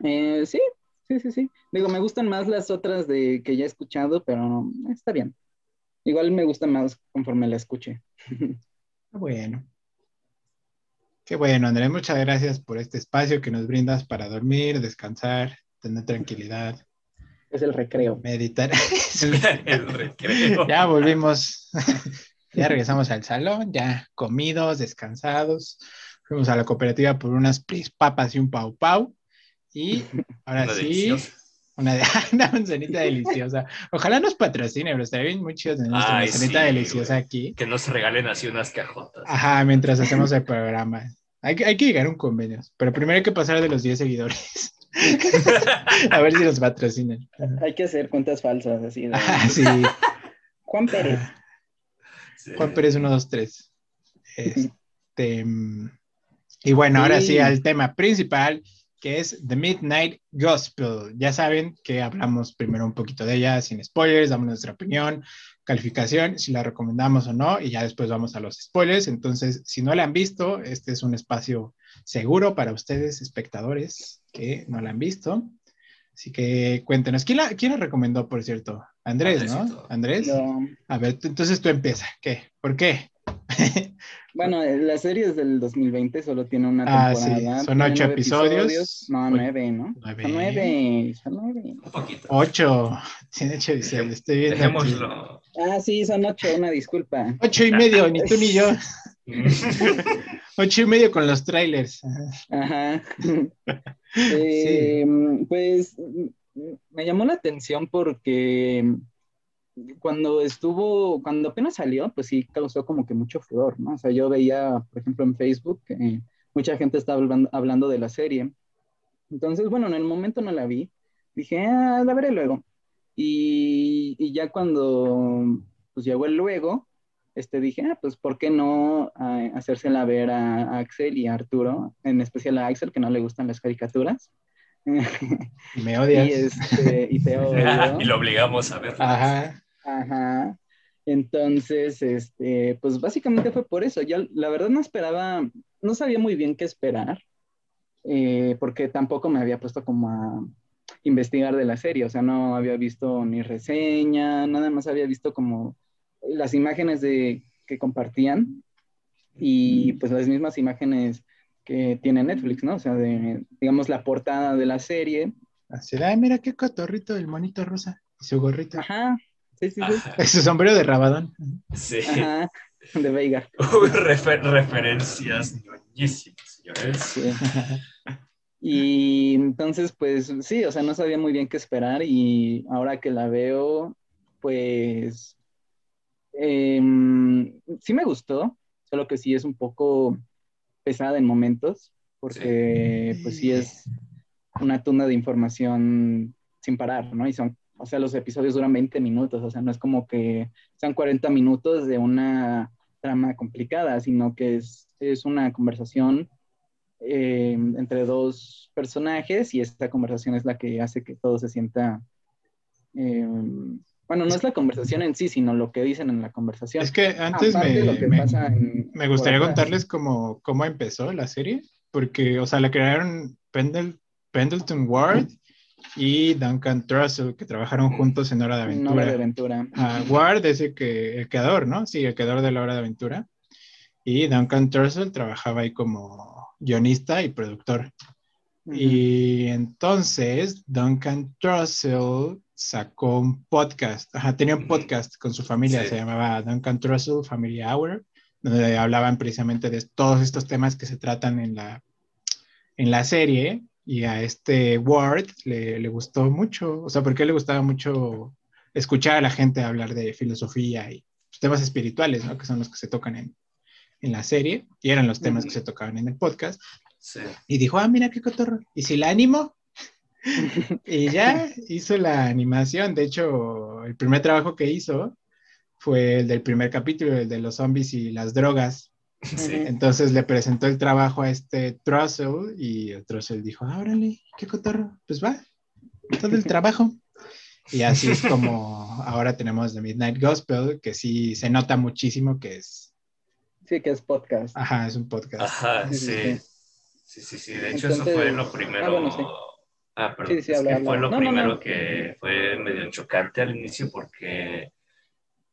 Eh, sí, sí, sí, sí. Digo, me gustan más las otras de que ya he escuchado, pero está bien. Igual me gusta más conforme la escuche. Bueno. Qué bueno, Andrés, muchas gracias por este espacio que nos brindas para dormir, descansar, tener tranquilidad. Es el recreo. Meditar. el recreo. Ya volvimos, ya regresamos al salón, ya comidos, descansados. Fuimos a la cooperativa por unas papas y un pau pau. Y ahora Una sí, deliciosa. Una, de, una manzanita deliciosa. Ojalá nos patrocine, pero estaría bien muy chido tener nuestra Ay, manzanita sí, deliciosa güey. aquí. Que nos regalen así unas cajotas. Ajá, mientras hacemos el programa. Hay que, hay que llegar a un convenio, pero primero hay que pasar de los 10 seguidores. a ver si nos patrocinan. Hay que hacer cuentas falsas, así. de- Ajá, sí. Juan Pérez. Sí. Juan Pérez 123. Este, y bueno, ahora sí Sí. al tema principal, que es The Midnight Gospel. Ya saben que hablamos primero un poquito de ella, sin spoilers, damos nuestra opinión, calificación, si la recomendamos o no, y ya después vamos a los spoilers. Entonces, si no la han visto, este es un espacio seguro para ustedes, espectadores, que no la han visto. Así que cuéntenos, ¿quién la, quién la recomendó, por cierto? Andrés, ¿no? Andrés. No. A ver, entonces tú empieza. ¿Qué? ¿Por qué? Bueno, la serie es del 2020, solo tiene una Ah, temporada. sí, son ocho nueve episodios. No, nueve, ¿no? Nueve. Son nueve, son nueve. Un poquito. Ocho. Tiene ocho episodios. Estoy viendo. Dejémoslo. Ah, sí, son ocho, una disculpa. Ocho y medio, ni tú ni yo. Ocho y medio con los trailers. Ajá. Ajá. Eh, Pues me llamó la atención porque cuando estuvo, cuando apenas salió, pues sí causó como que mucho furor, ¿no? O sea, yo veía, por ejemplo, en Facebook que mucha gente estaba hablando, hablando de la serie. Entonces, bueno, en el momento no la vi. Dije, ah, la veré luego. Y, y ya cuando pues llegó el luego, este, dije, ah, pues, ¿por qué no ah, hacérsela ver a Axel y a Arturo? En especial a Axel, que no le gustan las caricaturas. Me odias. y, este, y te odio. y lo obligamos a ver. Ajá. Ajá. Entonces, este, pues básicamente fue por eso. Yo la verdad no esperaba, no sabía muy bien qué esperar, eh, porque tampoco me había puesto como a investigar de la serie, o sea, no había visto ni reseña, nada más había visto como las imágenes de, que compartían y pues las mismas imágenes que tiene Netflix, ¿no? O sea, de, digamos, la portada de la serie. Así, ay, mira qué cotorrito el monito rosa. Y su gorrito. Ajá, sí, sí, sí. Su sombrero de rabadón. Sí. Ajá, de Veiga. Uy, refer- referencias ñoñísimas, señores. Sí. Y entonces, pues sí, o sea, no sabía muy bien qué esperar y ahora que la veo, pues em, sí me gustó, solo que sí es un poco pesada en momentos, porque pues sí es una tunda de información sin parar, ¿no? Y son, o sea, los episodios duran 20 minutos, o sea, no es como que sean 40 minutos de una trama complicada, sino que es, es una conversación eh, entre dos personajes y esta conversación es la que hace que todo se sienta... eh, bueno, no es la conversación en sí, sino lo que dicen en la conversación. Es que antes Aparte me, que me- pasa en- me gustaría contarles cómo, cómo empezó la serie, porque, o sea, la crearon Pendle- Pendleton Ward y Duncan Trussell, que trabajaron juntos en Hora de en Hora de Aventura. aventura. Ah, Ward es el, que, el creador, ¿no? Sí, el creador de la Hora de Aventura. Y Duncan Trussell trabajaba ahí como guionista y productor. Ujú. Y entonces Duncan Trussell sacó un podcast. Ajá, tenía un podcast con su familia, Sí. se llamaba Duncan Trussell Family Hour, donde hablaban precisamente de todos estos temas que se tratan en la, en la serie. Y a este Ward le, le gustó mucho, o sea, porque le gustaba mucho escuchar a la gente hablar de filosofía y temas espirituales, ¿no? Que son los que se tocan en, en la serie y eran los temas que se tocaban en el podcast. Sí. Y dijo, ah, mira qué cotorro. ¿Y si la animo? Y ya hizo la animación. De hecho, el primer trabajo que hizo fue el del primer capítulo, el de los zombies y las drogas. Sí. Entonces le presentó el trabajo a este Trussell y el Trussell dijo, ah, órale, qué cotorro. Pues va, todo el trabajo. Y así es como ahora tenemos The Midnight Gospel, que sí se nota muchísimo que es, Sí, que es podcast. ajá, es un podcast. Ajá, Sí, sí, sí. sí. De hecho, Entonces- eso fue lo primero. Ah, bueno, sí. Ah, perdón. Sí, sí, es habla, que habla. fue lo No, no, primero no. que fue medio chocante al inicio porque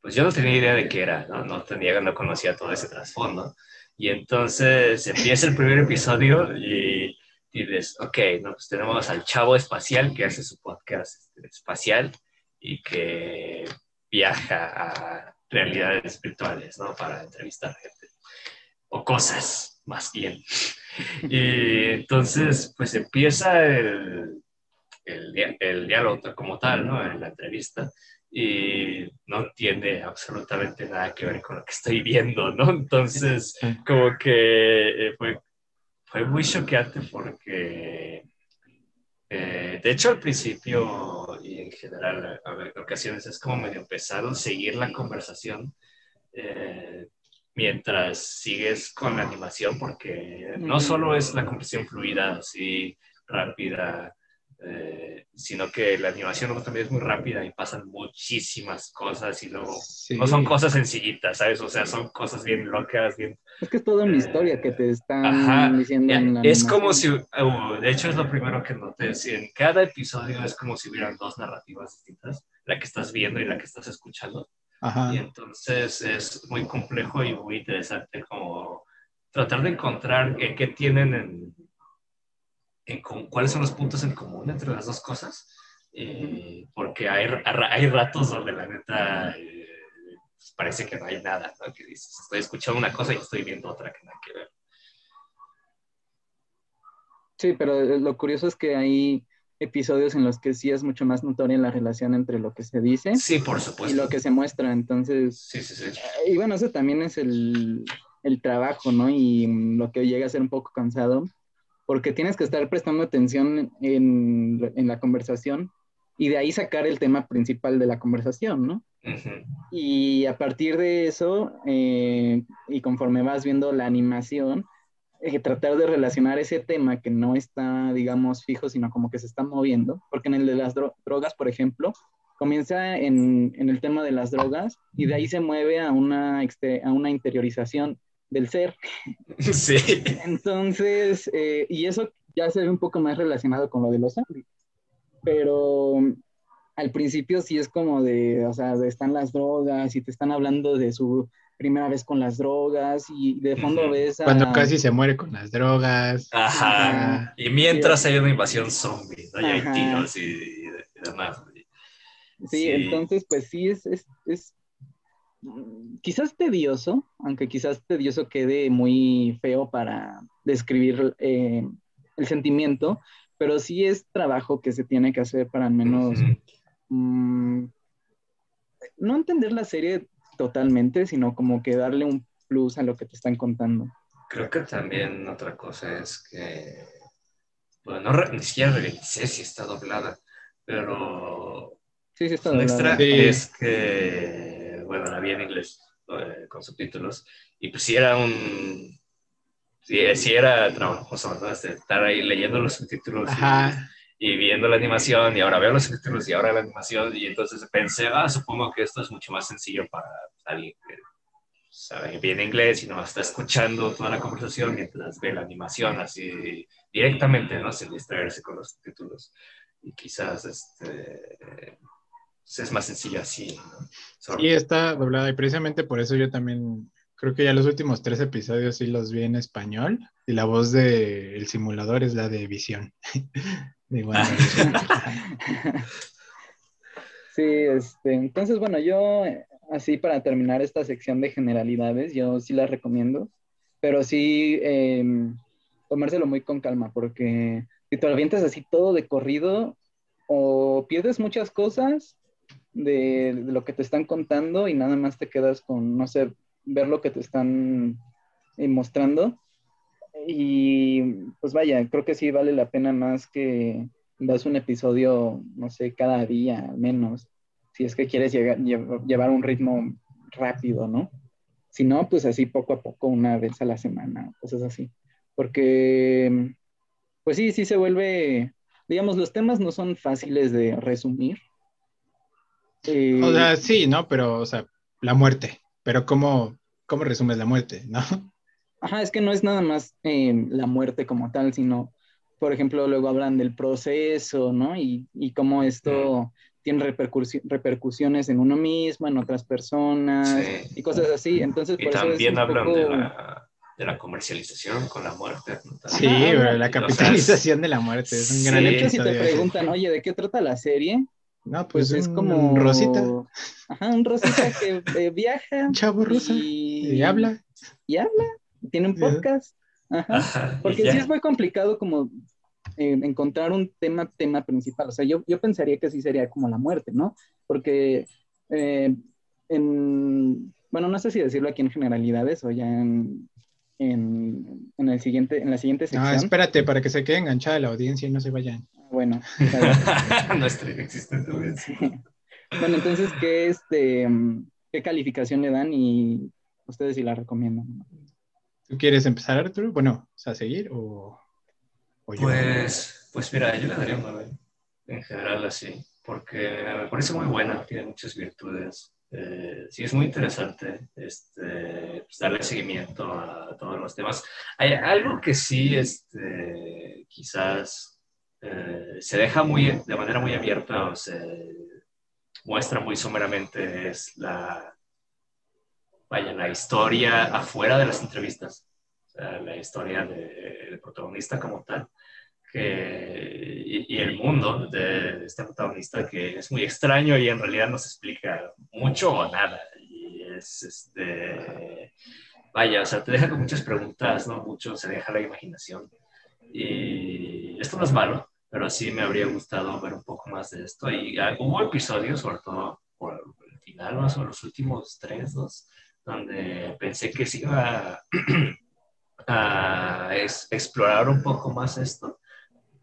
pues yo no tenía idea de qué era, no, no tenía, no conocía todo ese trasfondo. Y entonces empieza el primer episodio y dices, ok, no, pues tenemos al chavo espacial que hace su podcast este, espacial y que viaja a realidades virtuales, ¿no? Para entrevistar gente o cosas, más bien. Y entonces, pues empieza el, el, el diálogo como tal, ¿no? En la entrevista y no tiene absolutamente nada que ver con lo que estoy viendo, ¿no? Entonces, como que eh, fue, fue muy choqueante porque, eh, de hecho, al principio y en general, a ver, ocasiones es como medio pesado seguir la conversación eh, mientras sigues con la animación, porque no solo es la conversación fluida, así rápida, eh, sino que la animación también es muy rápida y pasan muchísimas cosas y luego no son cosas sencillitas, ¿sabes? O sea, son cosas bien locas, bien... Es que es toda una historia que te están diciendo. En la es como si, uh, de hecho es lo primero que noté, si en cada episodio es como si hubieran dos narrativas distintas, la que estás viendo y la que estás escuchando. Y entonces es muy complejo y muy interesante como tratar de encontrar qué tienen en cuáles son los puntos en común entre las dos cosas, eh, porque hay, hay ratos donde la neta eh, pues, parece que no hay nada, que dices, estoy escuchando una cosa y estoy viendo otra que nada que ver. Sí, pero lo curioso es que hay episodios en los que sí es mucho más notoria la relación entre lo que se dice sí, por supuesto. y lo que se muestra. Entonces, sí, sí, sí. y bueno, eso también es el, el trabajo, ¿no? Y lo que llega a ser un poco cansado, porque tienes que estar prestando atención en, en la conversación y de ahí sacar el tema principal de la conversación, ¿no? Y a partir de eso, eh, y conforme vas viendo la animación, eh, tratar de relacionar ese tema que no está, digamos, fijo, sino como que se está moviendo, porque en el de las drogas, por ejemplo, comienza en, en, el tema de las drogas y de ahí se mueve a una, a una interiorización del ser. Sí. Entonces, eh, y eso ya se ve un poco más relacionado con lo de los zombies. Pero al principio sí es como de, o sea, están las drogas y te están hablando de su primera vez con las drogas y de fondo ves a... Cuando casi se muere con las drogas. Ajá. y mientras hay una invasión zombie, ¿no? Y hay tiros y, demás. Sí, entonces pues sí es, es, es quizás tedioso, aunque quizás tedioso quede muy feo para describir eh, el sentimiento, pero sí es trabajo que se tiene que hacer para al menos mm, no entender la serie totalmente, sino como que darle un plus a lo que te están contando. Creo que también otra cosa es que, bueno, no, ni siquiera sé si está doblada, pero sí, sí está doblada. es que bueno, la vi en inglés eh, con subtítulos, y pues sí era un, sí, era trabajoso, ¿no? Este, estar ahí leyendo los subtítulos y, viendo la animación, y ahora veo los subtítulos y ahora la animación, y entonces pensé, ah, supongo que esto es mucho más sencillo para alguien que sabe bien inglés y no está escuchando toda la conversación mientras ve la animación así directamente, ¿no? Sin distraerse con los subtítulos. Y quizás, este es más sencillo así. ¿no? Sí, está doblada y precisamente por eso yo también creo que ya los últimos tres episodios sí los vi en español y la voz del el simulador es la de Visión. sí, este, entonces bueno, yo así para terminar esta sección de generalidades, yo sí la recomiendo, pero sí em, tomárselo muy con calma porque si te lo avientas así todo de corrido o pierdes muchas cosas de, lo que te están contando y nada más te quedas con, no sé, ver lo que te están eh, mostrando. Y pues vaya, creo que sí vale la pena más que das un episodio, no sé, cada día al menos, si es que quieres llevar un ritmo rápido, ¿no? Si no, pues así poco a poco, una vez a la semana, cosas así. Porque, pues sí, sí se vuelve, digamos, los temas no son fáciles de resumir, o sea, sí, ¿no? Pero, o sea, la muerte. Pero ¿cómo, cómo resumes la muerte, no? Ajá, es que no es nada más eh, la muerte como tal, sino, por ejemplo, luego hablan del proceso, ¿no? Y, y cómo esto tiene repercusiones en uno mismo, en otras personas y cosas así. Entonces, y también hablan de, la, de la comercialización con la muerte. Sí, pero la capitalización de la muerte es un gran hecho. Si te preguntan, oye, ¿de qué trata la serie? No, pues, pues es como un Rosita. Ajá, un Rosita que eh, viaja. Un chavo rosa. Y... habla. Y habla. Tiene un podcast. Ajá. Porque sí es muy complicado como eh, encontrar un tema, tema principal. O sea, yo, yo pensaría que sí sería como la muerte, ¿no? Porque eh, en, bueno, no sé si decirlo aquí en generalidades o ya en, en, en, el siguiente, en la siguiente sección. No, espérate, para que se quede enganchada la audiencia y no se vayan. Bueno. Nuestra inexistente audiencia. bueno, entonces, ¿qué, este, ¿qué calificación le dan y ustedes si la recomiendan? ¿Tú quieres empezar, Arturo? Bueno, o sea, seguir o, pues, pues mira, yo le daría un 9 en general así, porque me parece muy buena, tiene muchas virtudes. Eh, sí, es muy interesante este, pues, darle seguimiento a todos los temas. Hay algo que sí, este, quizás eh, se deja muy, de manera muy abierta o se muestra muy someramente es la, vaya, la historia afuera de las entrevistas, o sea, la historia del protagonista como tal. Que, y, el mundo de este protagonista que es muy extraño y en realidad no se explica mucho o nada. Y es, este, vaya, o sea, te deja con muchas preguntas, ¿no? Mucho se deja la imaginación. Y esto no es malo, pero sí me habría gustado ver un poco más de esto. Y ah, hubo episodios, sobre todo por el final, más o los últimos tres, dos, donde pensé que se iba a, explorar un poco más esto.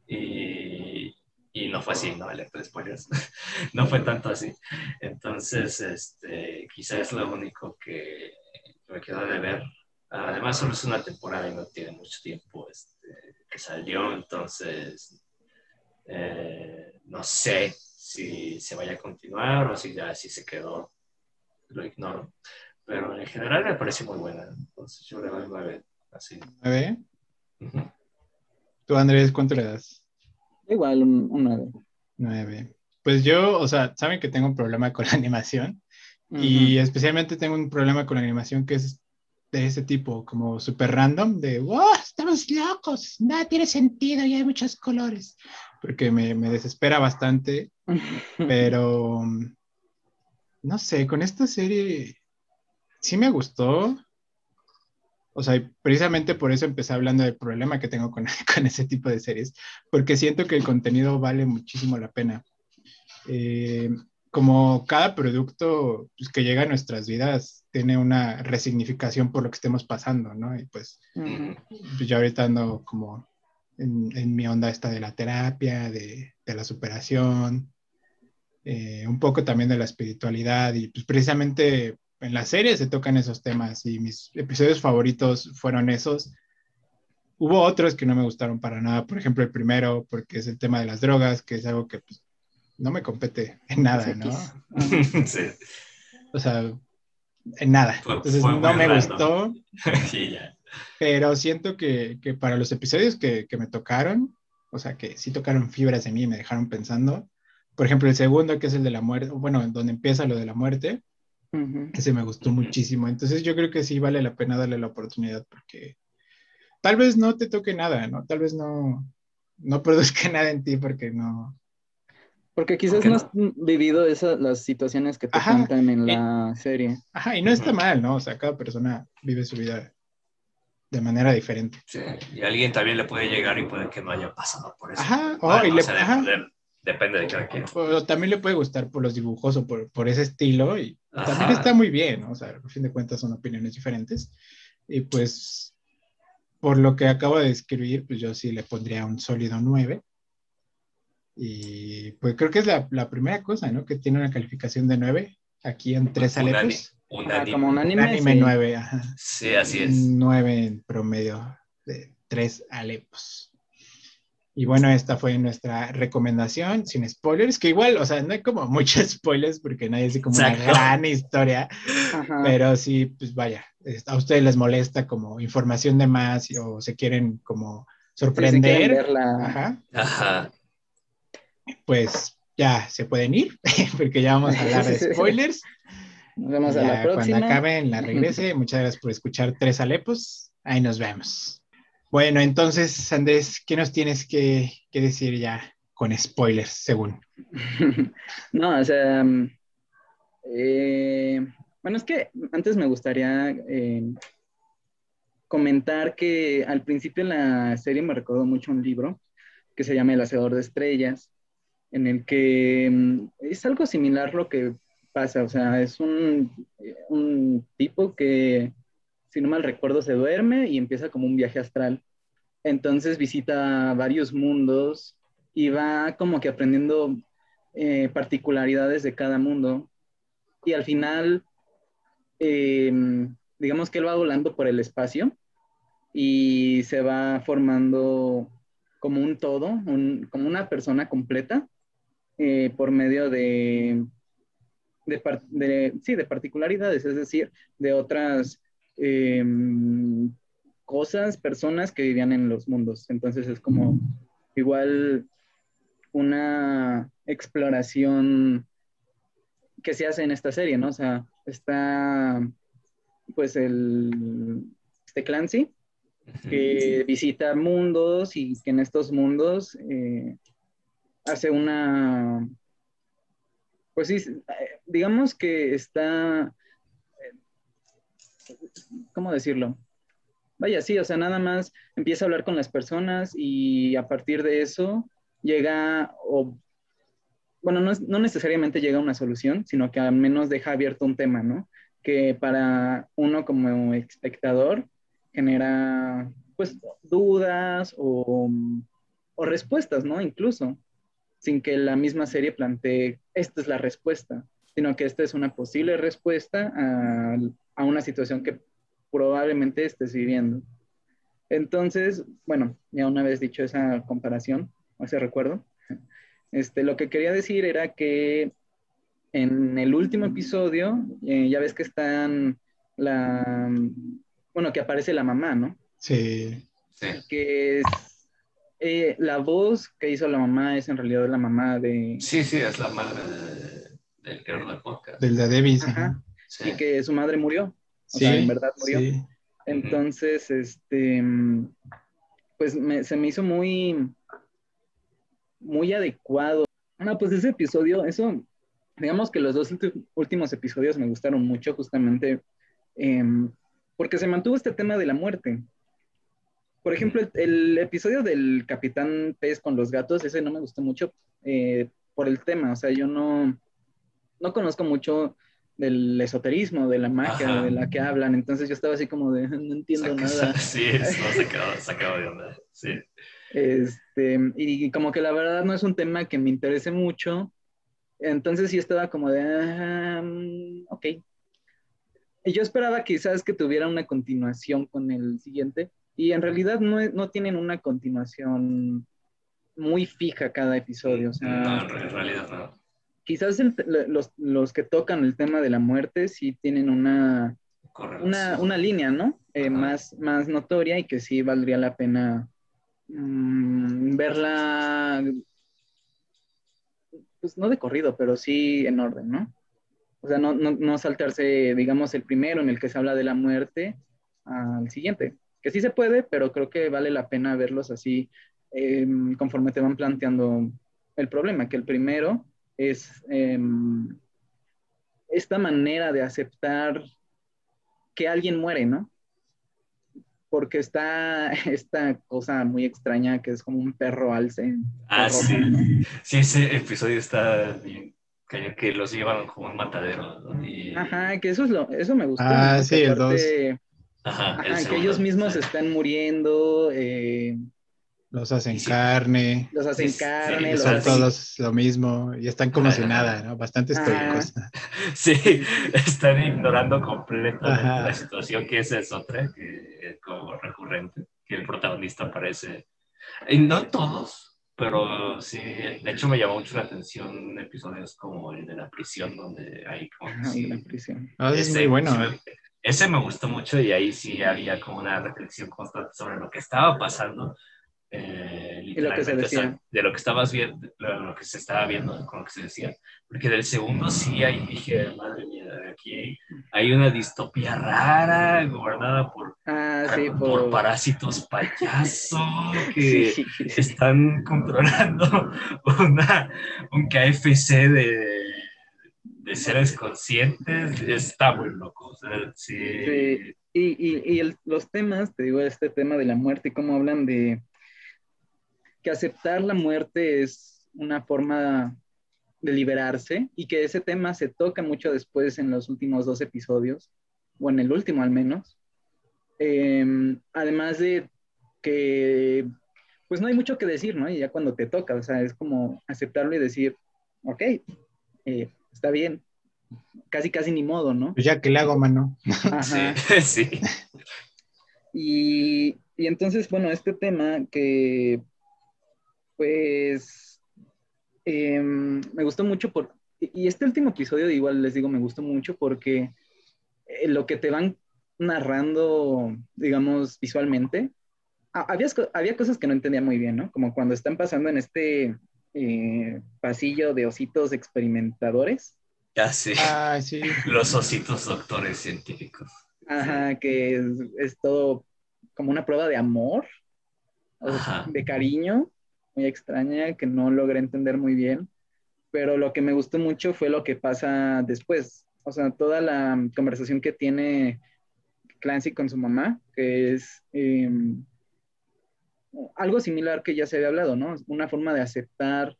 Y, y no fue así, no vale, spoilers. no fue tanto así. Entonces, este, quizás es lo único que me quedó de ver. Además, solo es una temporada y no tiene mucho tiempo este, que salió, entonces eh, no sé si se vaya a continuar o si ya así se quedó. Lo ignoro. Pero en general me parece muy buena. Entonces yo le doy nueve. Así. ¿Nueve? ¿Tú, Andrés, cuánto le das? Igual, un, nueve. Nueve. Pues yo, o sea, saben que tengo un problema con la animación. Y especialmente tengo un problema con la animación que es de ese tipo, como súper random, de, wow, estamos locos, nada tiene sentido y hay muchos colores porque me, me desespera bastante, pero no sé, con esta serie sí me gustó. O sea, precisamente por eso empecé hablando del problema que tengo con, con ese tipo de series, porque siento que el contenido vale muchísimo la pena. Eh, como cada producto pues, que llega a nuestras vidas tiene una resignificación por lo que estemos pasando, ¿no? Y pues, pues yo ahorita ando como en, mi onda esta de la terapia, de, de la superación, eh, un poco también de la espiritualidad y pues precisamente en la serie se tocan esos temas y mis episodios favoritos fueron esos. Hubo otros que no me gustaron para nada, por ejemplo el primero, porque es el tema de las drogas, que es algo que pues, no me compete en nada, ¿no? sí. O sea, en nada. Entonces no me gustó. sí, ya. Pero siento que, que para los episodios que, que, me tocaron, o sea, que sí tocaron fibras de mí y me dejaron pensando. Por ejemplo, el segundo, que es el de la muerte, bueno, donde empieza lo de la muerte, ese me gustó muchísimo. Entonces yo creo que sí vale la pena darle la oportunidad porque tal vez no te toque nada, ¿no? Tal vez no, no produzca nada en ti porque no, porque quizás no has vivido esas las situaciones que te cuentan en la serie. Ajá, y no está mal, ¿no? O sea, cada persona vive su vida de manera diferente. Sí, y alguien también le puede llegar y puede que no haya pasado por eso. Ajá, oh, y le, Depende, de cada quien. O también le puede gustar por los dibujos o por, por ese estilo y también está muy bien, ¿no? o sea, a fin de cuentas son opiniones diferentes. Y pues, por lo que acabo de describir, pues yo sí le pondría un sólido 9. Y pues creo que es la, la primera cosa, ¿no? Que tiene una calificación de 9 aquí en tres alepos. Un anime, como un anime, anime 9, ajá. Sí, así es. 9 en promedio de 3 Alepos. Y bueno, esta fue nuestra recomendación, sin spoilers, que igual, o sea, no hay como muchos spoilers porque nadie dice como una gran historia, pero sí, pues vaya, a ustedes les molesta como información de más o se quieren como sorprender. Ajá. Ajá. Pues ya se pueden ir, porque ya vamos a hablar de spoilers. Nos vemos a la próxima. Cuando acaben, la regrese. Muchas gracias por escuchar Tres Alepos. Ahí nos vemos. Bueno, entonces, Andrés, ¿qué nos tienes que, decir ya con spoilers, según? no, o sea, eh, bueno, es que antes me gustaría eh, comentar que al principio la serie me recordó mucho un libro que se llama El Hacedor de Estrellas, en el que mm, es algo similar lo que pasa, o sea, es un, un tipo que, si no mal recuerdo, se duerme y empieza como un viaje astral. Entonces visita varios mundos y va como que aprendiendo eh, particularidades de cada mundo. Y al final, em, digamos que él va volando por el espacio y se va formando como un todo, como una persona completa eh, por medio de, de, sí, de particularidades, es decir, de otras em, cosas, personas que vivían en los mundos. Entonces es como igual una exploración que se hace en esta serie, ¿no? O sea, está pues el este Clancy que visita mundos y que en estos mundos eh, hace una, pues sí, digamos que está, ¿cómo decirlo? Vaya, sí, o sea, nada más empieza a hablar con las personas y a partir de eso llega, o, bueno, no, no necesariamente llega a una solución, sino que al menos deja abierto un tema, ¿no? Que para uno como espectador genera, pues, dudas o, o respuestas, ¿no? Incluso sin que la misma serie plantee, esta es la respuesta, sino que esta es una posible respuesta a, a una situación que probablemente estés viviendo. Entonces, bueno, ya una vez dicho esa comparación, o ese recuerdo, este, lo que quería decir era que en el último episodio, eh, ya ves que están la, bueno, que aparece la mamá, ¿no? Sí. sí. Que es eh, la voz que hizo la mamá es en realidad la mamá de... Sí, sí, es la madre del creador del podcast. Del de Davis. Y que su madre murió. O sea, en verdad murió. Entonces, este, pues se me hizo muy, muy adecuado. No, pues ese episodio, eso, digamos que los dos últimos episodios me gustaron mucho justamente em, porque se mantuvo este tema de la muerte por ejemplo, el, episodio del Capitán Pez con los gatos, ese no me gustó mucho eh, por el tema. O sea, yo no, no conozco mucho del esoterismo, de la magia, de la que hablan. Entonces yo estaba así como de, no entiendo nada. Sí, no, se acabó, de onda. Sí. Este, y como que la verdad no es un tema que me interese mucho. Entonces sí estaba como de, mm, ok. Y yo esperaba quizás que tuviera una continuación con el siguiente, y en realidad no, no tienen una continuación muy fija cada episodio. O sea, no, en realidad no. Quizás los, los, que tocan el tema de la muerte sí tienen una, una, una, línea, ¿no? Eh, más, más notoria y que sí valdría la pena mm, verla, pues no de corrido, pero sí en orden, ¿no? O sea, no, no, no saltarse, digamos, el primero en el que se habla de la muerte al siguiente que sí se puede, pero creo que vale la pena verlos así em, conforme te van planteando el problema, que el primero es em, esta manera de aceptar que alguien muere, ¿no? Porque está esta cosa muy extraña que es como un perro alce. Ah, sí. Sí, ese episodio está bien que los llevan como un matadero. Ajá, que eso es lo, eso me gustó. Ah, sí, el dos. Ajá, que ellos mismos están muriendo. Eh, los hacen carne. Los hacen carne. son todos lo mismo y están como si nada, ¿no? Bastante estoicos. Sí, están ignorando completamente la situación que esa es otra, que es como recurrente, que el protagonista aparece. Y no todos, pero sí, de hecho me llamó mucho la atención episodios como el de la prisión, donde hay como... la prisión. Ah, es muy bueno. Ese me gustó mucho y ahí sí había como una reflexión constante sobre lo que estaba pasando. Eh, y lo que se decía. de lo que estabas viendo, lo que se estaba viendo, con lo que se decía. Porque del segundo sí ahí dije, madre mía, aquí hay una distopía rara gobernada por, Ah, sí, por... por... parásitos payaso que Sí, sí. están controlando una, un KFC de, de seres conscientes. Está muy loco. o sea, sí. Sí. Y, y, y el- los temas, te digo, este tema de la muerte y cómo hablan de que aceptar la muerte es una forma de liberarse y que ese tema se toca mucho después en los últimos dos episodios, o en el último al menos. Eh, además de que, pues no hay mucho que decir, ¿no? Y ya cuando te toca, o sea, es como aceptarlo y decir, ok, eh, está bien, casi, casi ni modo, ¿no? Pues ya que le hago, mano. Ajá. Sí, sí. Y, y entonces, bueno, este tema que, pues, em, me gustó mucho por, y este último episodio, igual les digo, me gustó mucho porque eh, lo que te van narrando, digamos, visualmente, ha- había, había cosas que no entendía muy bien, ¿no? Como cuando están pasando en este eh, pasillo de ositos experimentadores. Ya sí. Ah, sí. Los ositos doctores científicos. Ajá, que es, es todo como una prueba de amor, o de cariño, muy extraña, que no logré entender muy bien. Pero lo que me gustó mucho fue lo que pasa después. O sea, toda la conversación que tiene Clancy con su mamá, que es eh, algo similar que ya se había hablado, ¿no? Una forma de aceptar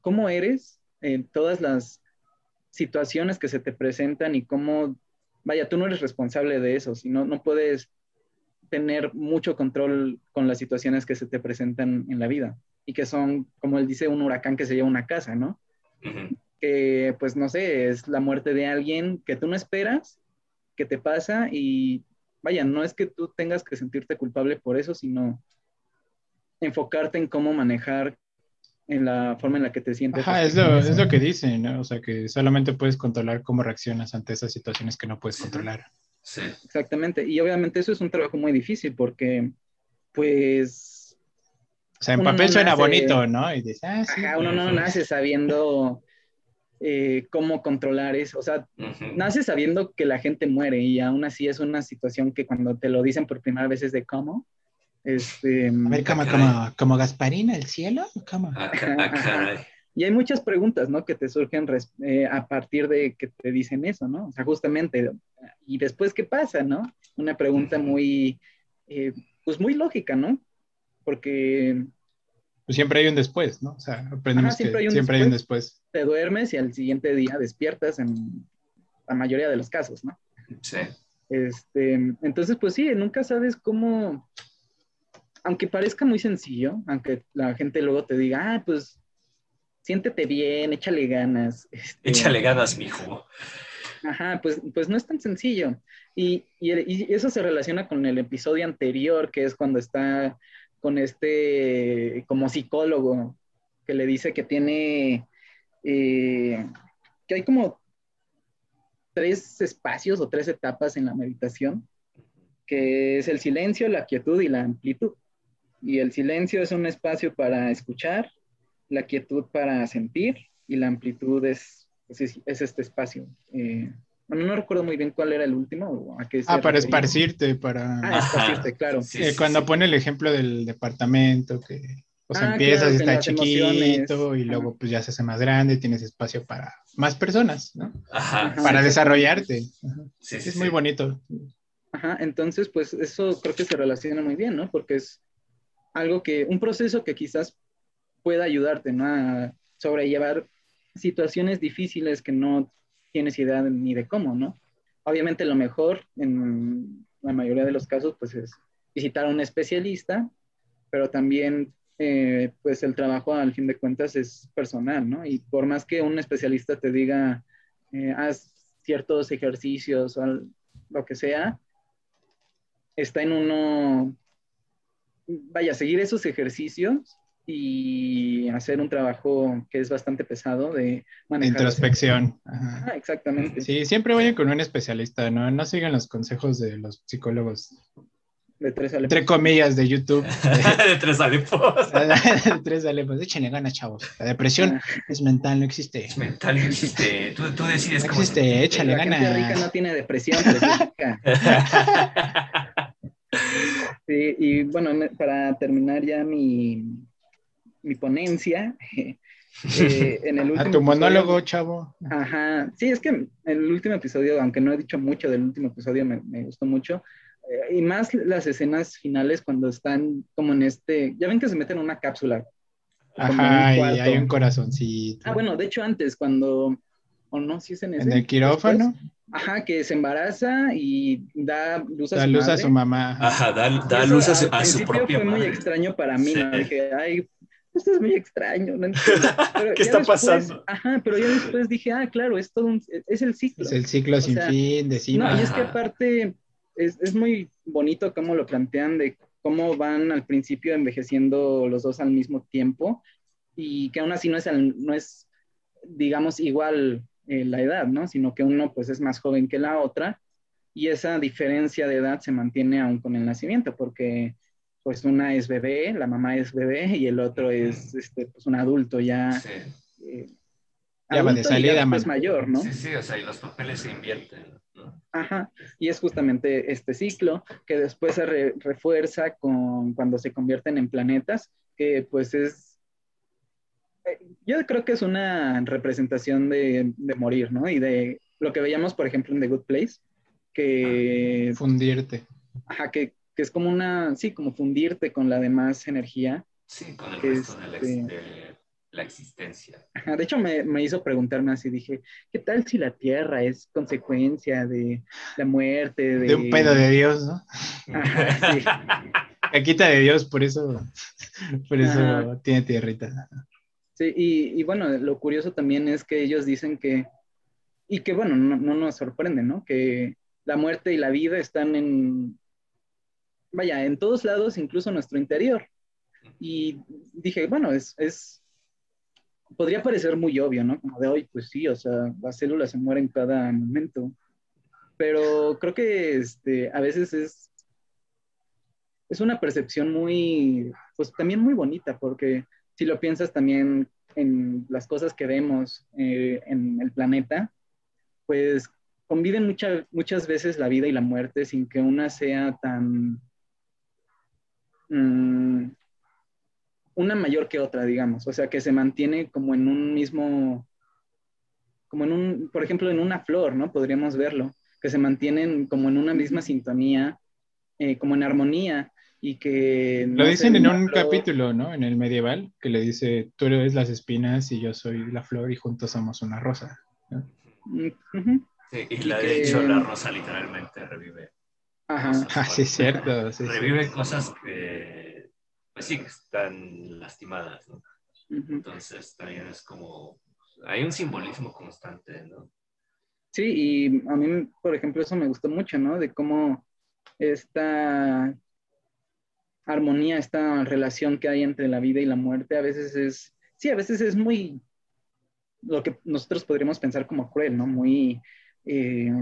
cómo eres en todas las situaciones que se te presentan y cómo, vaya, tú no eres responsable de eso, sino no puedes tener mucho control con las situaciones que se te presentan en la vida y que son, como él dice, un huracán que se lleva una casa, ¿no? Que, pues, no sé, es la muerte de alguien que tú no esperas, que te pasa y, vaya, no es que tú tengas que sentirte culpable por eso, sino enfocarte en cómo manejar en la forma en la que te sientes. Ajá, es lo, es lo que dicen, ¿no? O sea, que solamente puedes controlar cómo reaccionas ante esas situaciones que no puedes controlar. Sí. Exactamente. Y obviamente eso es un trabajo muy difícil porque, pues, O sea, en Uno papel no suena nace- bonito, ¿no? Y dices, ah, sí. ajá, uno no nace sabiendo eh, cómo controlar eso. O sea, nace sabiendo que la gente muere y aún así es una situación que cuando te lo dicen por primera vez es de cómo. Este, A ver, como, Ah, como, como Gasparina, el cielo, ¿cómo? Ah, ah, y hay muchas preguntas, ¿no? Que te surgen eh, a partir de que te dicen eso, ¿no? O sea, justamente, ¿y después qué pasa, no? Una pregunta muy, eh, pues muy lógica, ¿no? Porque Pues siempre hay un después, ¿no? O sea, aprendemos Ajá, siempre que hay un siempre hay un después. te duermes y al siguiente día despiertas en la mayoría de los casos, ¿no? Sí. Este, entonces, pues sí, nunca sabes cómo, aunque parezca muy sencillo, aunque la gente luego te diga, ah, pues siéntete bien, échale ganas. este, Échale ganas, mijo. Ajá, pues, pues no es tan sencillo. Y, y, y eso se relaciona con el episodio anterior, que es cuando está con este, como psicólogo, que le dice que tiene, eh, que hay como tres espacios o tres etapas en la meditación, que es el silencio, la quietud y la amplitud. Y el silencio es un espacio para escuchar, la quietud para sentir y la amplitud es, es este espacio. Eh, bueno, no recuerdo muy bien cuál era el último. a qué se Ah, para esparcirte, para... Ah, esparcirte, claro. Sí, Eh, sí, cuando sí. pone el ejemplo del departamento, que o sea, Ah, empiezas claro, y está chiquito emociones. y luego pues ya se hace más grande, tienes espacio para más personas, ¿no? Ajá. Para sí. desarrollarte. Ajá. Es sí. muy bonito. Ajá, entonces, pues eso creo que se relaciona muy bien, ¿no? Porque es algo que, un proceso que quizás pueda ayudarte, ¿no? A sobrellevar situaciones difíciles que no tienes idea ni de cómo, ¿no? Obviamente lo mejor en la mayoría de los casos, pues es visitar a un especialista, pero también, eh, pues el trabajo al fin de cuentas es personal, ¿no? Y por más que un especialista te diga, eh, haz ciertos ejercicios o lo que sea, está en uno, vaya, seguir esos ejercicios y hacer un trabajo que es bastante pesado de De manejar. introspección. Ajá. Ah, exactamente. Sí, siempre vayan con un especialista, ¿no? No sigan los consejos de los psicólogos. De tres Alepos. Entre comillas de YouTube. de tres Alepos. de tres Alepos. Échenle ganas, chavos. La depresión Ah. es mental, no existe. Es mental, no existe. Tú, tú decides No cómo existe, échale La gente ganas. rica no tiene depresión, pero es rica. Sí, y bueno, para terminar ya mi, mi ponencia, eh, en el último A tu episodio- monólogo, chavo. Ajá, sí, es que en el último episodio, aunque no he dicho mucho del último episodio, me, me gustó mucho. eh, y más las escenas finales cuando están como en este, ya ven que se meten en una cápsula. en un Ajá, y hay un corazoncito. Ah, bueno, de hecho antes, cuando, o no, sí es en ese. En el quirófano, después, ajá, que se embaraza y da luz a da su luz a madre. su mamá. Ajá, da, da eso luz a su, a su propia fue muy madre. extraño para mí, ¿no? Sí. Dije, ay, esto es muy extraño, no entiendo. Pero ¿Qué está después- pasando? Ajá, pero ya después dije, ah, claro, es todo un, es el ciclo. Es el ciclo O sin sea, fin, decimos. No, y es que aparte es, es muy bonito cómo lo plantean de cómo van al principio envejeciendo los dos al mismo tiempo y que aún así no es, al- no es digamos, igual eh, la edad, ¿no? Sino que uno pues es más joven que la otra y esa diferencia de edad se mantiene aún con el nacimiento porque pues una es bebé, la mamá es bebé y el otro es este, pues, un adulto ya. Sí. eh, Ya va de salida, mano. mayor, ¿no? sí, sí, o sea, y los papeles se invierten, ¿no? Ajá, y es justamente este ciclo que después se re- refuerza con cuando se convierten en planetas, que pues es, eh, yo creo que es una representación de, de morir, ¿no? Y de lo que veíamos, por ejemplo, en The Good Place, que, Fundirte. ajá, que, que es como una, sí, como fundirte con la demás energía. Sí, con el resto de la, ex- Este- de la existencia. Ajá, de hecho, me, me hizo preguntarme así, dije, ¿qué tal si la Tierra es consecuencia de la muerte? De, De un pedo de Dios, ¿no? Ajá, sí. Caquita de Dios, por eso, por eso Ajá. tiene tierrita. Sí, y, y bueno, lo curioso también es que ellos dicen que, y que bueno, no, no nos sorprende, ¿no? Que la muerte y la vida están en, vaya, en todos lados, incluso nuestro interior. Y dije, bueno, es, es, podría parecer muy obvio, ¿no? Como de hoy, pues sí, o sea, las células se mueren cada momento. Pero creo que este, a veces es, es una percepción muy, pues también muy bonita, porque si lo piensas también en las cosas que vemos eh, en el planeta, pues conviven mucha- muchas veces la vida y la muerte sin que una sea tan... mm, una mayor que otra, digamos. O sea, que se mantiene como en un mismo... Como en un, por ejemplo, en una flor, ¿no? Podríamos verlo, que se mantienen como en una misma sintonía, eh, como en armonía, y que... Lo no dicen sé, en un flor- capítulo, ¿no? En el medieval, que le dice, tú eres las espinas y yo soy la flor y juntos somos una rosa. Mm. Sí, y Y la, que- de hecho, la rosa literalmente revive. Ajá. cosas. Ah, sí, es cierto. sí, sí. revive cosas que, pues sí, que están lastimadas, ¿no? Entonces también es como, hay un simbolismo constante, ¿no? Sí, y a mí, por ejemplo, eso me gustó mucho, ¿no? De cómo esta armonía, esta relación que hay entre la vida y la muerte, a veces es, sí, a veces es muy, lo que nosotros podríamos pensar como cruel, ¿no? Muy eh,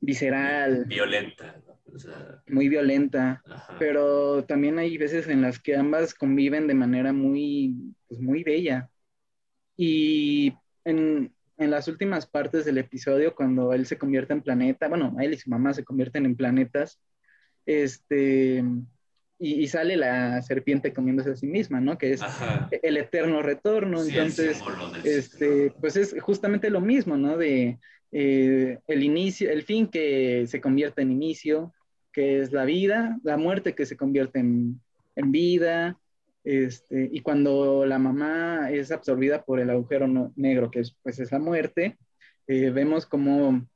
visceral, Violenta, ¿no? O sea, muy violenta, ajá. pero también hay veces en las que ambas conviven de manera muy, pues muy bella. Y en, en las últimas partes del episodio, cuando él se convierte en planeta, bueno, él y su mamá se convierten en planetas, este, y, y sale la serpiente comiéndose a sí misma, ¿no? Que es Ajá. el eterno retorno. Sí, Entonces, este, pues es justamente lo mismo, ¿no? De eh, el inicio, el fin que se convierte en inicio, que es la vida, la muerte que se convierte en, en vida, este, y cuando la mamá es absorbida por el agujero no- negro, que es, pues es la muerte, eh, vemos como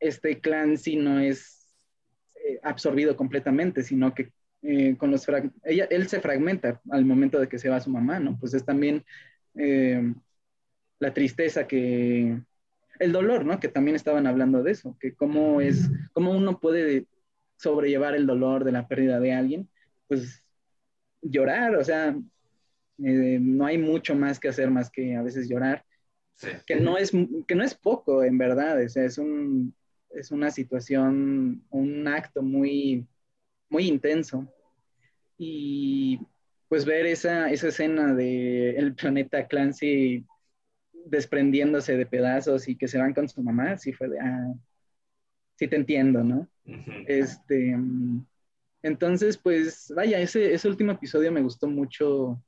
este clan sí no es eh, absorbido completamente, sino que eh, con los ella, él se fragmenta al momento de que se va su mamá, ¿no? Pues es también eh, la tristeza que, el dolor, ¿no? Que también estaban hablando de eso, que cómo es, cómo uno puede sobrellevar el dolor de la pérdida de alguien, pues llorar, o sea, eh, no hay mucho más que hacer más que a veces llorar, Sí. que no es, que no es poco, en verdad, o sea, es, un, es una situación, un acto muy, muy intenso. Y pues ver esa, esa escena de el planeta Clancy desprendiéndose de pedazos y que se van con su mamá, sí fue de, ah, sí te entiendo, ¿no? Este, entonces, pues, vaya, ese, ese último episodio me gustó mucho,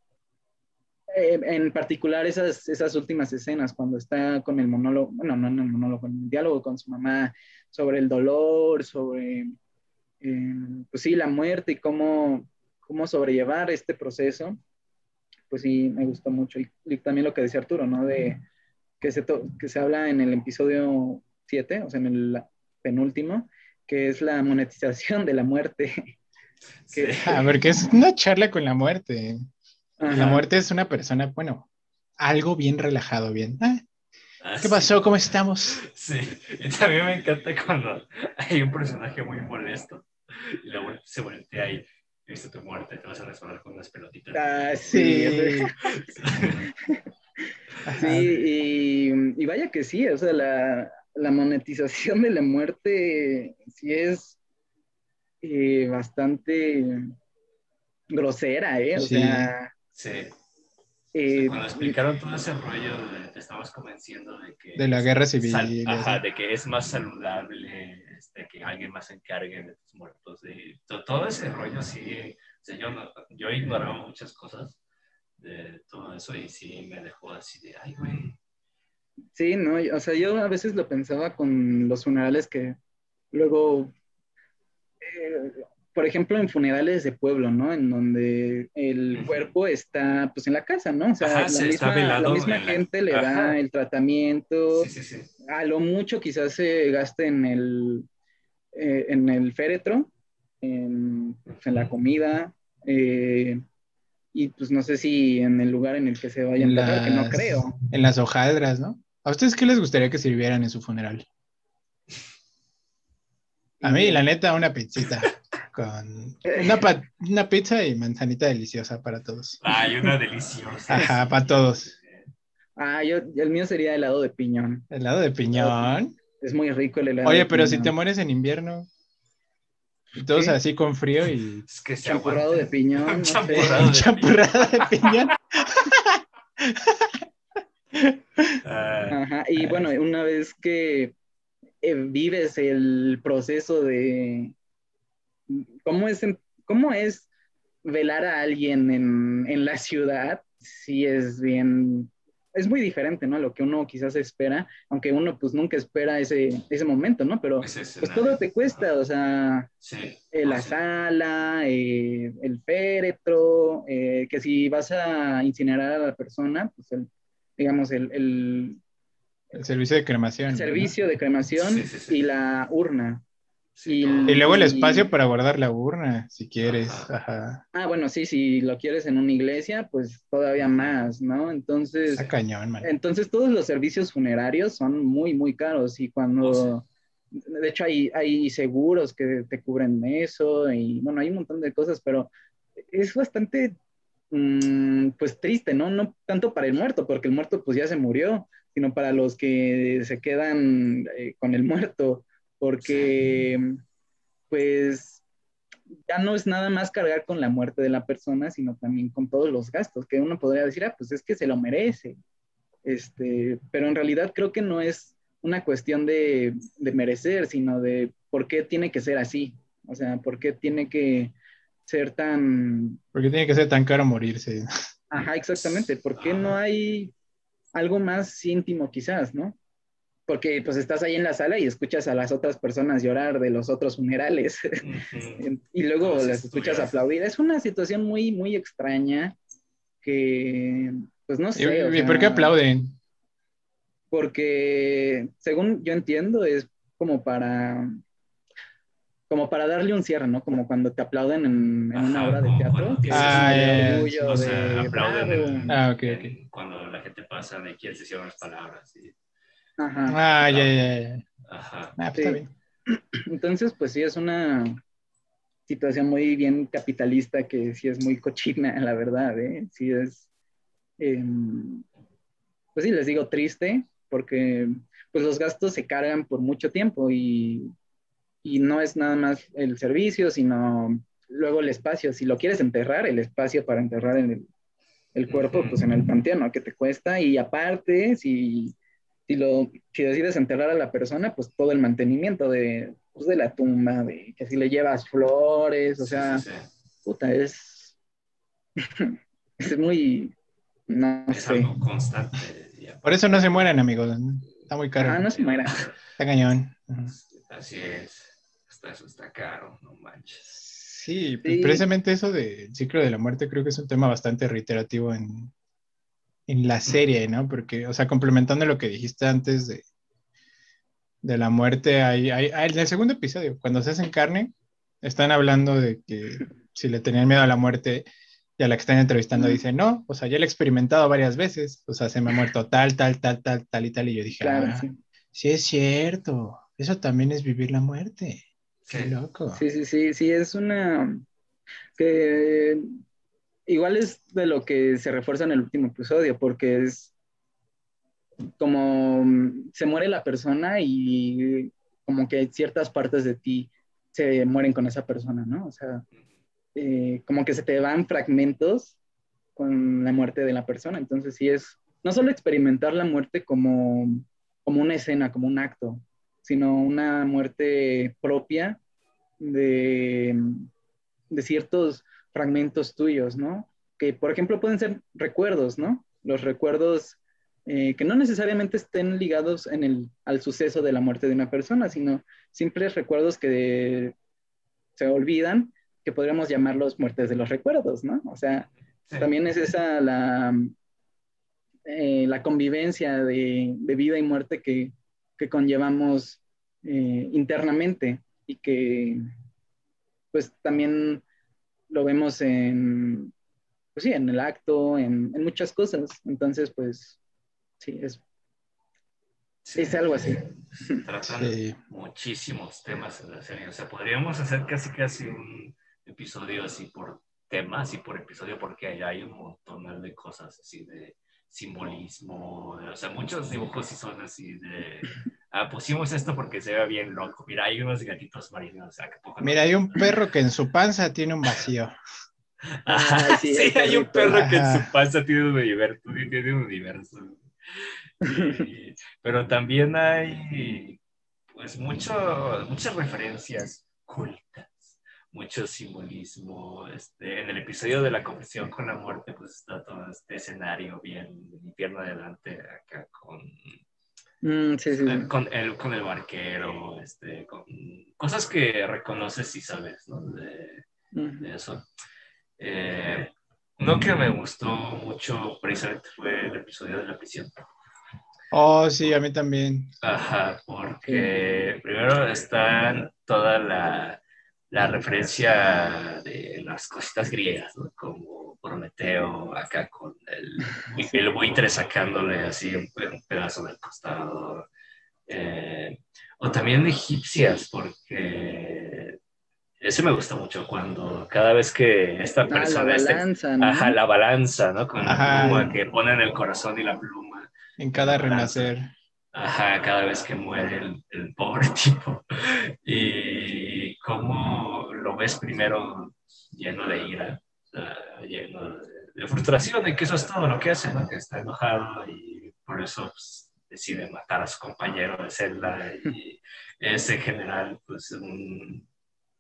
eh, en particular esas, esas últimas escenas, cuando está con el monólogo, bueno, no en el monólogo, con el diálogo con su mamá sobre el dolor, sobre, eh, pues sí, la muerte y cómo cómo sobrellevar este proceso, pues sí, me gustó mucho. Y, también lo que decía Arturo, ¿no? De que se, que se habla en el episodio 7, o sea, en el penúltimo, que es la monetización de la muerte. que, A ver, que es una charla con la muerte. La muerte es una persona, bueno, algo bien relajado, bien. Ah, ah, ¿Qué pasó? ¿Cómo estamos? Sí, y también me encanta cuando hay un personaje muy molesto y la muerte se voltea ahí viste tu muerte, te vas a resolver con unas pelotitas. Ah, sí. sí, y, vaya que sí, o sea, la, monetización de la muerte sí es eh, bastante grosera, ¿eh? O sea. Sí. Eh, cuando explicaron todo ese rollo, te estabas convenciendo de que... De la guerra civil. ajá, de que es más saludable este, que alguien más encargue de tus muertos. De, todo, ese rollo, sí. Yo, yo ignoraba muchas cosas de todo eso y sí me dejó así de, ay, güey. Sí, no, o sea, yo a veces lo pensaba con los funerales que luego eh, por ejemplo, en funerales de pueblo, ¿no? En donde el cuerpo está, pues, en la casa, ¿no? O sea, la, misma, gente le da el tratamiento. Sí, sí, a lo mucho quizás se gaste en el, eh, en el féretro, en, la comida, eh, y pues no sé si en el lugar en el que se vayan a enterrar, que no creo. En las hojaldras, ¿no? ¿A ustedes qué les gustaría que sirvieran en su funeral? A mí, la neta, una pizzita con una, pizza y manzanita deliciosa para todos. Ay, una deliciosa. Ajá, para todos. Ah, yo, el mío sería helado de piñón. ¿Helado de piñón? Es muy rico el helado. Oye, pero si te mueres en invierno, todos así con frío y... Es que champurrado de piñón. champurrado, de, piñón. Ajá, y bueno, una vez que eh, vives el proceso de cómo es, cómo es velar a alguien en, la ciudad, sí es bien, es muy diferente, ¿no? Lo que uno quizás espera, aunque uno pues nunca espera ese, ese momento, ¿no? Pero pues, todo te cuesta, o sea, eh, la sala, eh, el féretro, que si vas a incinerar a la persona, pues el, digamos, el, el servicio de cremación. servicio de cremación y la urna. Y, luego el espacio para guardar la urna, si quieres. Ajá. Ah, bueno, sí, si lo quieres en una iglesia, pues todavía más, ¿no? Entonces. cañón, man. Entonces todos los servicios funerarios son muy, muy caros y cuando. Oh, de hecho, hay, hay seguros que te cubren eso y bueno, hay un montón de cosas, pero es bastante, mm, pues triste, ¿no? No tanto para el muerto, porque el muerto pues ya se murió, sino para los que se quedan eh, con el muerto, porque pues ya no es nada más cargar con la muerte de la persona, sino también con todos los gastos, que uno podría decir, ah, pues es que se lo merece. Este, pero en realidad creo que no es una cuestión de, de merecer, sino de por qué tiene que ser así. O sea, por qué tiene que ser tan... ¿Por qué tiene que ser tan caro morirse? Ajá, exactamente. ¿Por qué no hay algo más íntimo quizás, ¿no? Porque pues estás ahí en la sala y escuchas a las otras personas llorar de los otros funerales y luego las escuchas aplaudir. Es una situación muy, muy extraña que, pues no sé. ¿Y, por qué aplauden? Porque, según yo entiendo, es como para como para darle un cierre, ¿no? Como cuando te aplauden en, una obra de teatro. Ah, yeah. orgullo de, aplauden ah, okay, cuando la gente pasa de quién se cierran las palabras. Y... Ajá. Ah, ya, ya, ya. Ajá. Ah, pues, está bien. Entonces, pues sí, es una situación muy bien capitalista que sí es muy cochina, la verdad, ¿eh? Sí es, em, pues sí, les digo triste, porque pues los gastos se cargan por mucho tiempo y y no es nada más el servicio, sino luego el espacio, si lo quieres enterrar, el espacio para enterrar el, el cuerpo, pues en el panteón, ¿no? Que te cuesta. Y aparte, si, si, lo, si decides enterrar a la persona, pues todo el mantenimiento de, pues, de la tumba, de que si le llevas flores, o sea, puta, es, es muy, no es sé. algo constante. Por eso no se mueren, amigos. Está muy caro. Ah, no se muera. Está cañón. Ajá. Así es. Hasta eso está caro, no manches. Sí, Sí. precisamente eso del ciclo de la muerte creo que es un tema bastante reiterativo en, en la serie, ¿no? Porque, o sea, complementando lo que dijiste antes de, de la muerte, hay, hay, hay- en el segundo episodio, cuando se hacen carne, están hablando de que si le tenían miedo a la muerte y a la que están entrevistando dice, no, o sea, ya lo he experimentado varias veces, o sea, se me ha muerto tal, tal, tal, tal, tal y tal, y yo dije, Claro, ah, sí. sí es cierto, eso también es vivir la muerte, qué Sí. loco. Sí, sí, sí, sí, es una que igual es de lo que se refuerza en el último episodio, porque es como mm, se muere la persona y como que ciertas partes de ti se mueren con esa persona, ¿no? O sea, eh, como que se te van fragmentos con la muerte de la persona. Entonces sí es no solo experimentar la muerte como, como una escena, como un acto, sino una muerte propia de, de ciertos fragmentos tuyos, ¿no? Que, por ejemplo, pueden ser recuerdos, ¿no? Los recuerdos eh, que no necesariamente estén ligados en el, al suceso de la muerte de una persona, sino simples recuerdos que se olvidan, que podríamos llamarlos muertes de los recuerdos, ¿no? O sea, Sí. también es esa la, eh, la convivencia de, de vida y muerte que, que conllevamos eh, internamente y que pues también lo vemos en, pues sí, en el acto, en, en muchas cosas. Entonces, pues sí, es, Sí. es algo así. Tratan Sí. muchísimos temas en la serie. O sea, podríamos hacer casi casi un episodio así por temas y por episodio porque allá hay un montón de cosas así de simbolismo. O sea, muchos dibujos sí son así de... Ah, pusimos esto porque se ve bien loco. Mira, hay unos gatitos marinos. O sea, que poco Mira, hay un perro que en su panza tiene un vacío. Ajá, Ay, sí, hay un perro que en su panza tiene un universo. Tiene un universo. Y- pero también hay pues mucho, muchas referencias cultas, mucho simbolismo. Este, en el episodio de la confesión con la muerte, pues está todo este escenario bien infierno adelante acá con Mm, sí, sí. eh, con el, con el barquero, este, con cosas que reconoces y sabes, ¿no? De, eso. Eh, uno que me gustó mucho precisamente fue el episodio de la prisión. Oh, sí, a mí también. Ajá, porque primero está toda la, la referencia de las cositas griegas, ¿no? Como Prometeo acá con el, el buitre sacándole así un, pe- un pedazo del costado. Eh, o también egipcias, porque ese me gusta mucho cuando cada vez que esta Ah, la persona... este- balanza, ¿no? Ajá, la balanza, ¿no? Con Ajá. la pluma que ponen el corazón y la pluma. En cada renacer. Ajá, cada vez que muere el, el pobre tipo. Y cómo lo ves primero lleno de ira, lleno de, de frustración y que eso es todo lo que hace, ¿no? Que está enojado y por eso pues, decide matar a su compañero de celda y es en general pues un...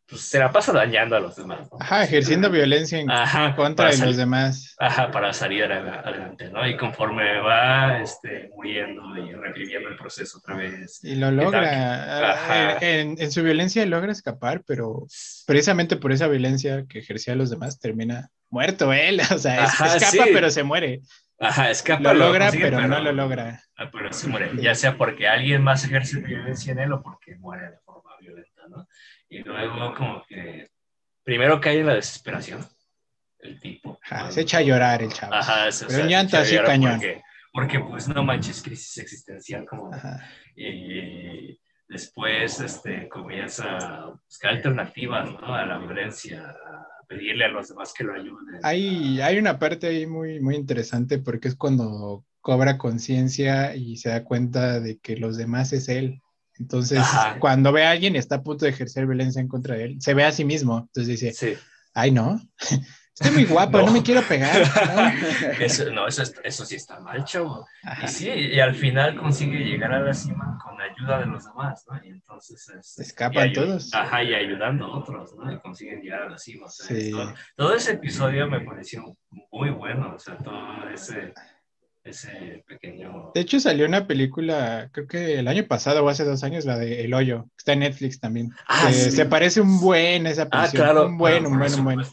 Pues se la pasa dañando a los demás. ¿no? Ajá, ejerciendo violencia en Ajá, contra de los demás. Ajá, para salir ad- adelante, ¿no? Y conforme va este, muriendo y reviviendo el proceso otra vez. Y lo logra. Ajá. En, en su violencia logra escapar, pero precisamente por esa violencia que ejercía a los demás termina muerto él. O sea, Ajá, escapa, sí. pero se muere. Ajá, escapa. Lo logra, consigue, pero no lo logra. Ah, pero se muere, ya sea porque alguien más ejerce violencia en él o porque muere de forma violenta, ¿no? Y luego como que primero cae en la desesperación el tipo. Ajá, ¿no? se echa a llorar el chavo. Ajá, se- o Pero sea, un llanto se echa a así cañón. Porque, porque pues no manches, crisis existencial como... Y después este, comienza a buscar alternativas ¿no? a la violencia, a pedirle a los demás que lo ayuden. Hay, hay una parte ahí muy, muy interesante porque es cuando cobra conciencia y se da cuenta de que los demás es él. Entonces, Ajá. cuando ve a alguien y está a punto de ejercer violencia en contra de él, se ve a sí mismo. Entonces dice, Sí, Ay, no. Estoy muy guapo, no, me quiero pegar. Eso, no, eso, eso sí está mal, chavo. Y sí, y al final consigue llegar a la cima con la ayuda de los demás, ¿no? Y entonces... Este, Escapan todos. Ajá, y ayudando a otros, ¿no? Y consiguen llegar a la cima. sí. todo, ese episodio me pareció muy bueno, o sea, todo ese ese pequeño... De hecho salió una película, creo que el año pasado o hace dos años, la de El Hoyo, está en Netflix también. Ah, Se parece un buen esa película. Ah, claro. Un buen, un buen, un buen.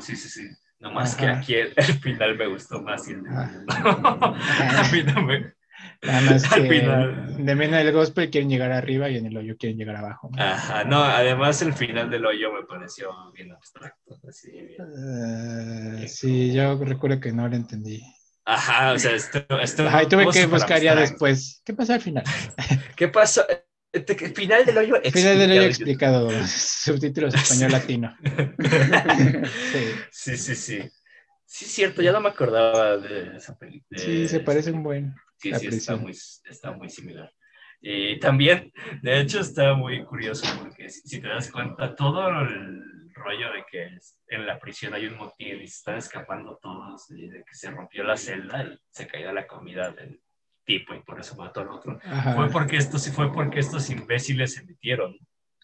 Sí, sí, sí. No más que aquí el, final me gustó más. Y el... a mí no me... Nada más que final. de menos del gospel quieren llegar arriba y en el hoyo quieren llegar abajo. Ajá, no, además el final del hoyo me pareció bien abstracto. Así, bien. Uh, sí, yo recuerdo que no lo entendí. Ajá, o sea, esto... esto Ajá, y tuve que buscar ya después. ¿Qué pasó al final? ¿Qué pasó? El final del hoyo explicado. Final del hoyo explicado. Subtítulos español-latino. sí. sí, sí, sí. Sí, cierto, ya no me acordaba de esa película. Sí, se parece un buen. Sí, sí, está muy, está muy similar. Y también, de hecho, está muy curioso porque si, te das cuenta, todo el rollo de que en la prisión hay un motivo y se están escapando todos, y de que se rompió la celda y se caía la comida del tipo y por eso mató al otro, fue porque, estos, fue porque estos imbéciles se metieron.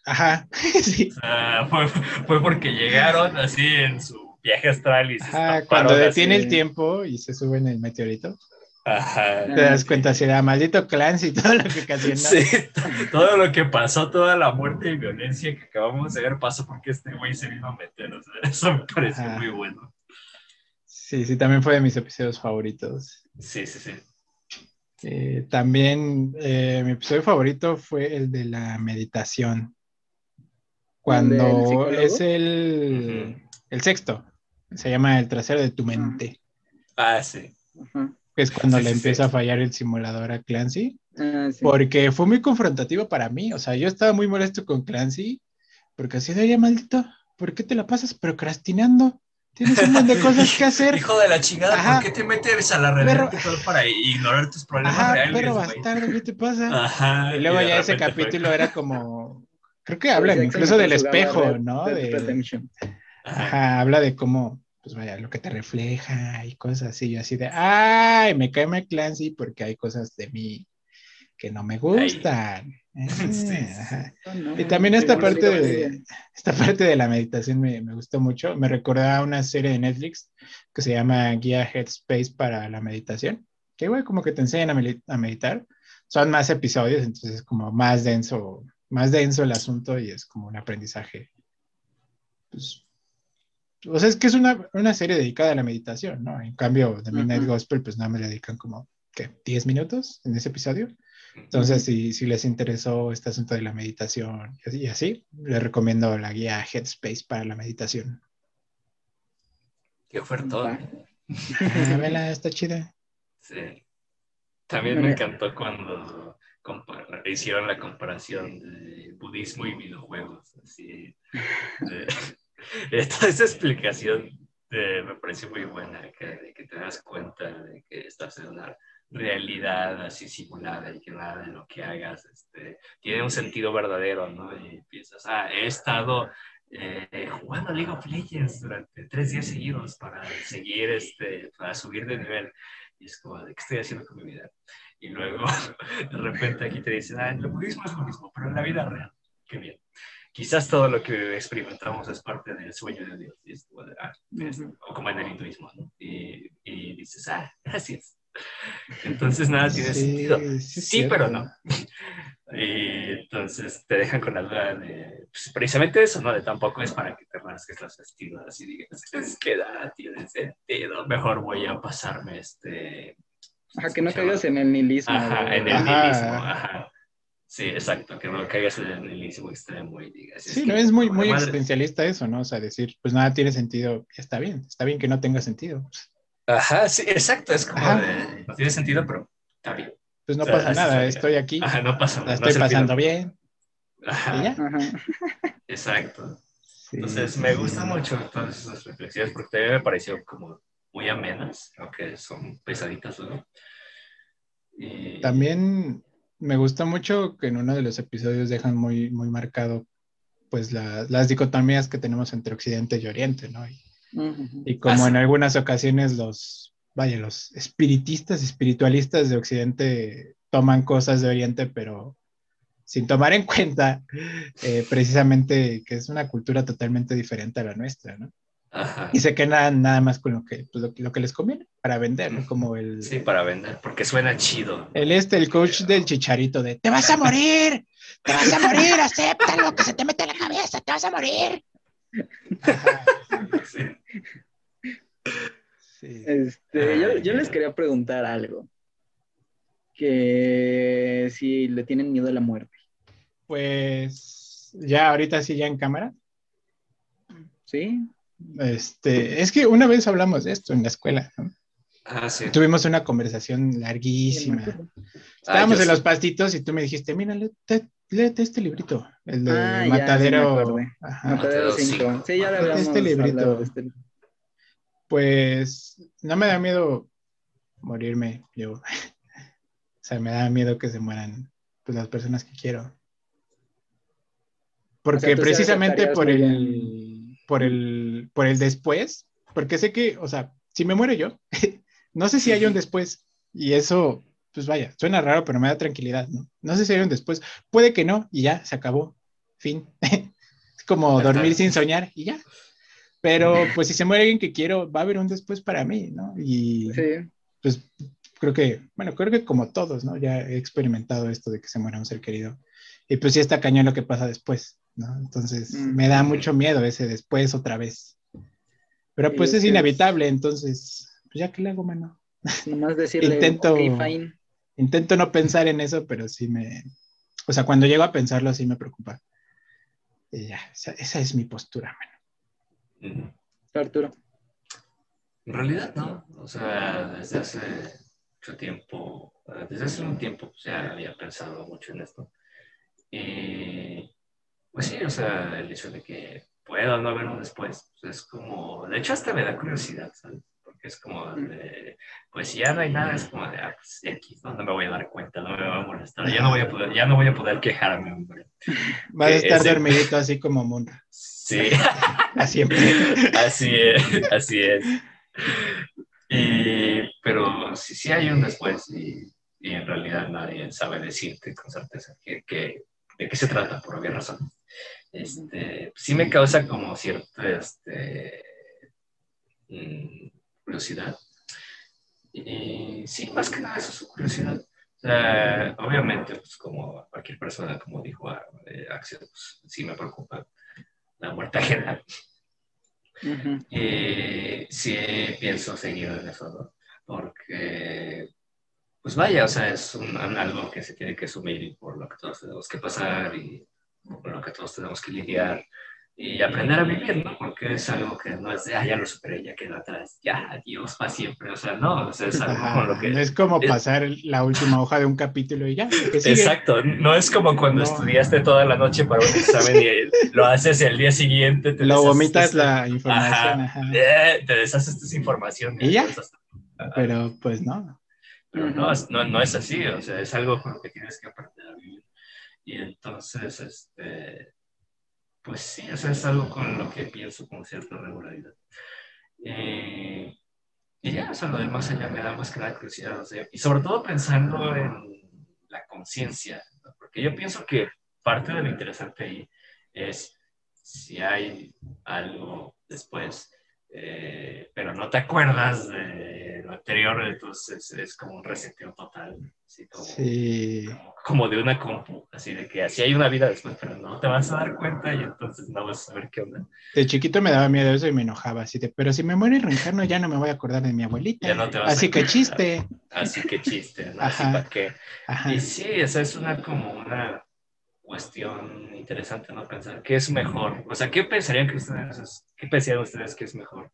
Ajá, sí. O sea, fue, fue, porque llegaron así en su viaje astral y se Ajá, cuando detiene el tiempo y se sube en el meteorito. Ajá. Te das cuenta si era maldito Clancy y todo lo que ocasionó. Sí, todo lo que pasó, toda la muerte y violencia que acabamos de ver pasó porque este güey se vino a meter. O sea, eso me parece muy bueno. Sí, sí, también fue de mis episodios favoritos. Sí, sí, sí. Eh, también eh, mi episodio favorito fue el de la meditación. Cuando es el, el sexto, se llama El trasero de tu mente. Ah, sí. Es cuando le empieza a fallar el simulador a Clancy. Ah, porque fue muy confrontativo para mí. O sea, yo estaba muy molesto con Clancy. Porque así de, oye, maldito, ¿por qué te la pasas procrastinando? Tienes un montón de cosas que hacer. Hijo de la chingada, ¿por qué te metes a la realidad para ignorar tus problemas Ajá, reales? Pero bastardo, ¿qué te pasa? Ajá, y luego ya ese capítulo era como. Creo que habla incluso del espejo, ¿no? De, Ajá, habla de cómo, pues vaya, lo que te refleja y cosas así. Yo así de, ay, me cae my Clancy porque hay cosas de mí que no me gustan. Ah, y también esta parte, de, esta parte de la meditación me, me gustó mucho. Me recordaba a una serie de Netflix que se llama Guía Headspace para la meditación, que igual como que te enseñan a, meditar. Son más episodios, entonces es como más denso, más denso el asunto y es como un aprendizaje. Pues, o sea, es que es una, una serie dedicada a la meditación, ¿no? En cambio, de Midnight Gospel, pues nada me dedican como, ¿qué? ¿10 minutos en ese episodio? Entonces, si, si, les interesó este asunto de la meditación y así, les recomiendo la guía Headspace para la meditación. Qué ofertón. Ah, vela, está chida. Sí. También me encantó cuando hicieron la comparación de budismo y videojuegos. Así, toda esa explicación me pareció muy buena, que, que te das cuenta de que estás en una realidad así simulada y que nada de lo que hagas este, tiene un sentido verdadero, ¿no? Y piensas, ah, he estado eh, jugando League of Legends durante tres días seguidos para seguir, este, para subir de nivel. Y es como, ¿de qué estoy haciendo con mi vida? Y luego, de repente aquí te dicen, ah, el budismo es lo mismo, pero en la vida real, qué bien. Quizás todo lo que experimentamos es parte del sueño de Dios, ah, o como en el hinduismo, ¿no? Y, y dices, ah, gracias entonces nada tiene sentido. Sí, pero no. Y entonces te dejan con la duda de, pues, precisamente eso, ¿no? De tampoco es para que te rasques las vestiduras y digas, es que nada tiene sentido, mejor voy a pasarme este... Ajá, que no caigas en el nihilismo. Ajá, en el nihilismo, ajá. Sí, exacto, que no caigas en el nihilismo extremo y digas. Sí, no es muy, muy existencialista eso, ¿no? O sea, decir, pues nada tiene sentido, está bien, está bien que no tenga sentido. Ajá, sí, exacto, es como de, no tiene sentido, pero está bien. Pues no pasa nada, estoy aquí. Ajá, no pasa nada. estoy pasando bien. Ajá. Exacto. Entonces, me gustan mucho todas esas reflexiones porque también me pareció como muy amenas, aunque son pesaditas, ¿no? Y... También me gusta mucho que en uno de los episodios dejan muy, muy marcado pues las dicotomías que tenemos entre Occidente y Oriente, ¿no? Y, como en algunas ocasiones los, vaya, los espiritistas, espiritualistas de Occidente toman cosas de Oriente, pero sin tomar en cuenta eh, precisamente que es una cultura totalmente diferente a la nuestra, ¿no? Ajá. Y se quedan nada más con lo que, pues, lo, que- lo que les conviene para vender, ¿no? Como el, Sí, para vender, porque suena chido. el este, el coach del chicharito de, te vas a morir, te vas a morir, acepta lo que se te mete en la cabeza, te vas a morir. Ajá, Sí. sí. Este, yo, yo les quería preguntar algo. Que si le tienen miedo a la muerte. Pues ya ahorita sí, ya en cámara. ¿Sí? Este, es que una vez hablamos de esto en la escuela, ¿no? Ah, sí. Tuvimos una conversación larguísima. Estábamos Ah, en los pastitos y tú me dijiste, mira, léete, léete este librito, el de Ah, ya, sí me Matadero. Ajá. Matadero Matadero 5. cinco. Sí, ya le Este librito. de este. Pues no me da miedo morirme yo. o sea, me da miedo que se mueran pues, las personas que quiero. Porque O sea, precisamente por el, por el, por el después, porque sé que, o sea, si me muero yo, no sé si hay un después. Y eso, pues vaya, suena raro, pero me da tranquilidad, ¿no? No sé si hay un después. Puede que no, y ya, se acabó. Fin. es como dormir sin soñar y ya. Pero pues si se muere alguien que quiero, va a haber un después para mí, ¿no? Y Sí. pues creo que, bueno, creo que como todos, ¿no? Ya he experimentado esto de que se muera un ser querido. Y pues sí está cañón lo que pasa después, ¿no? Entonces Mm. me da mucho miedo ese después otra vez. Pero pues es es inevitable, entonces, pues ya que le hago, mano. Nomás decirle, Intento- ok, fine. Intento no pensar en eso, pero sí me, o sea, cuando llego a pensarlo sí me preocupa. Y ya, esa, esa es mi postura, mano. Ujú. Arturo. En realidad no, o sea, desde hace mucho tiempo, eh, desde hace un tiempo pues, ya había pensado mucho en esto. Y pues sí, o sea, el hecho de que pueda no haber un después, pues, es como, de hecho hasta me da curiosidad, ¿sabes? Porque es como, de, pues si ya no hay nada, es como de, ah, pues aquí no, no me voy a dar cuenta, no me va a molestar, ya no voy a poder, ya no voy a poder quejarme, hombre. Vas a Eh, estar ese- dormidito así como Munra, Sí. a siempre. Así es, así es. Y, pero si sí hay un después y, y en realidad nadie sabe decirte con certeza que, que- de qué se trata por obvias razones. Este, sí me causa como cierta este, mm, curiosidad. Y sí, más que nada eso es curiosidad. O sea, obviamente, pues como cualquier persona, como dijo ah, eh, Axel, pues, sí me preocupa la muerte ajena. Ujú. Y sí pienso seguir en eso, ¿no? Porque, pues vaya, o sea, es un, algo que se tiene que asumir por lo que todos tenemos que pasar y por lo que todos tenemos que lidiar y aprender a vivir, ¿no? Porque es algo que no es de, ah, ya lo superé, ya quedó atrás, ya, adiós, para siempre, o sea, no, o sea, es algo Ajá, con lo que... no es como es- pasar la última hoja de un capítulo y ya. Exacto, no es como cuando No. estudiaste toda la noche para un examen y lo haces el día siguiente. te Lo vomitas de- la información, Ajá. ajá. Eh, te deshaces de esa información. ¿Y ya? Pero pues no. Pero no, no, no es así, o sea, es algo con lo que tienes que aprender a vivir. Y entonces, este, pues sí, o sea, es algo con lo que pienso con cierta regularidad. Eh, y ya, o sea, lo demás allá me da más que nada curiosidad, o sea, y sobre todo pensando en la conciencia, porque yo pienso que parte de lo interesante ahí es si hay algo después, eh, pero no te acuerdas de lo anterior, entonces es como un reseteo total, así como, Sí. como, como de una compu, así de que así hay una vida después, pero no te vas a dar cuenta y entonces no vas a saber qué onda. De chiquito me daba miedo eso y me enojaba así de, pero si me muere el reencarno ya no me voy a acordar de mi abuelita. Ya no te vas a así que chiste. Así que chiste, ¿no? Así para qué. Ajá. Y sí, esa es una como una cuestión interesante, ¿no? Pensar qué es mejor. O sea, ¿qué pensarían que ustedes, qué pensarían ustedes que es mejor?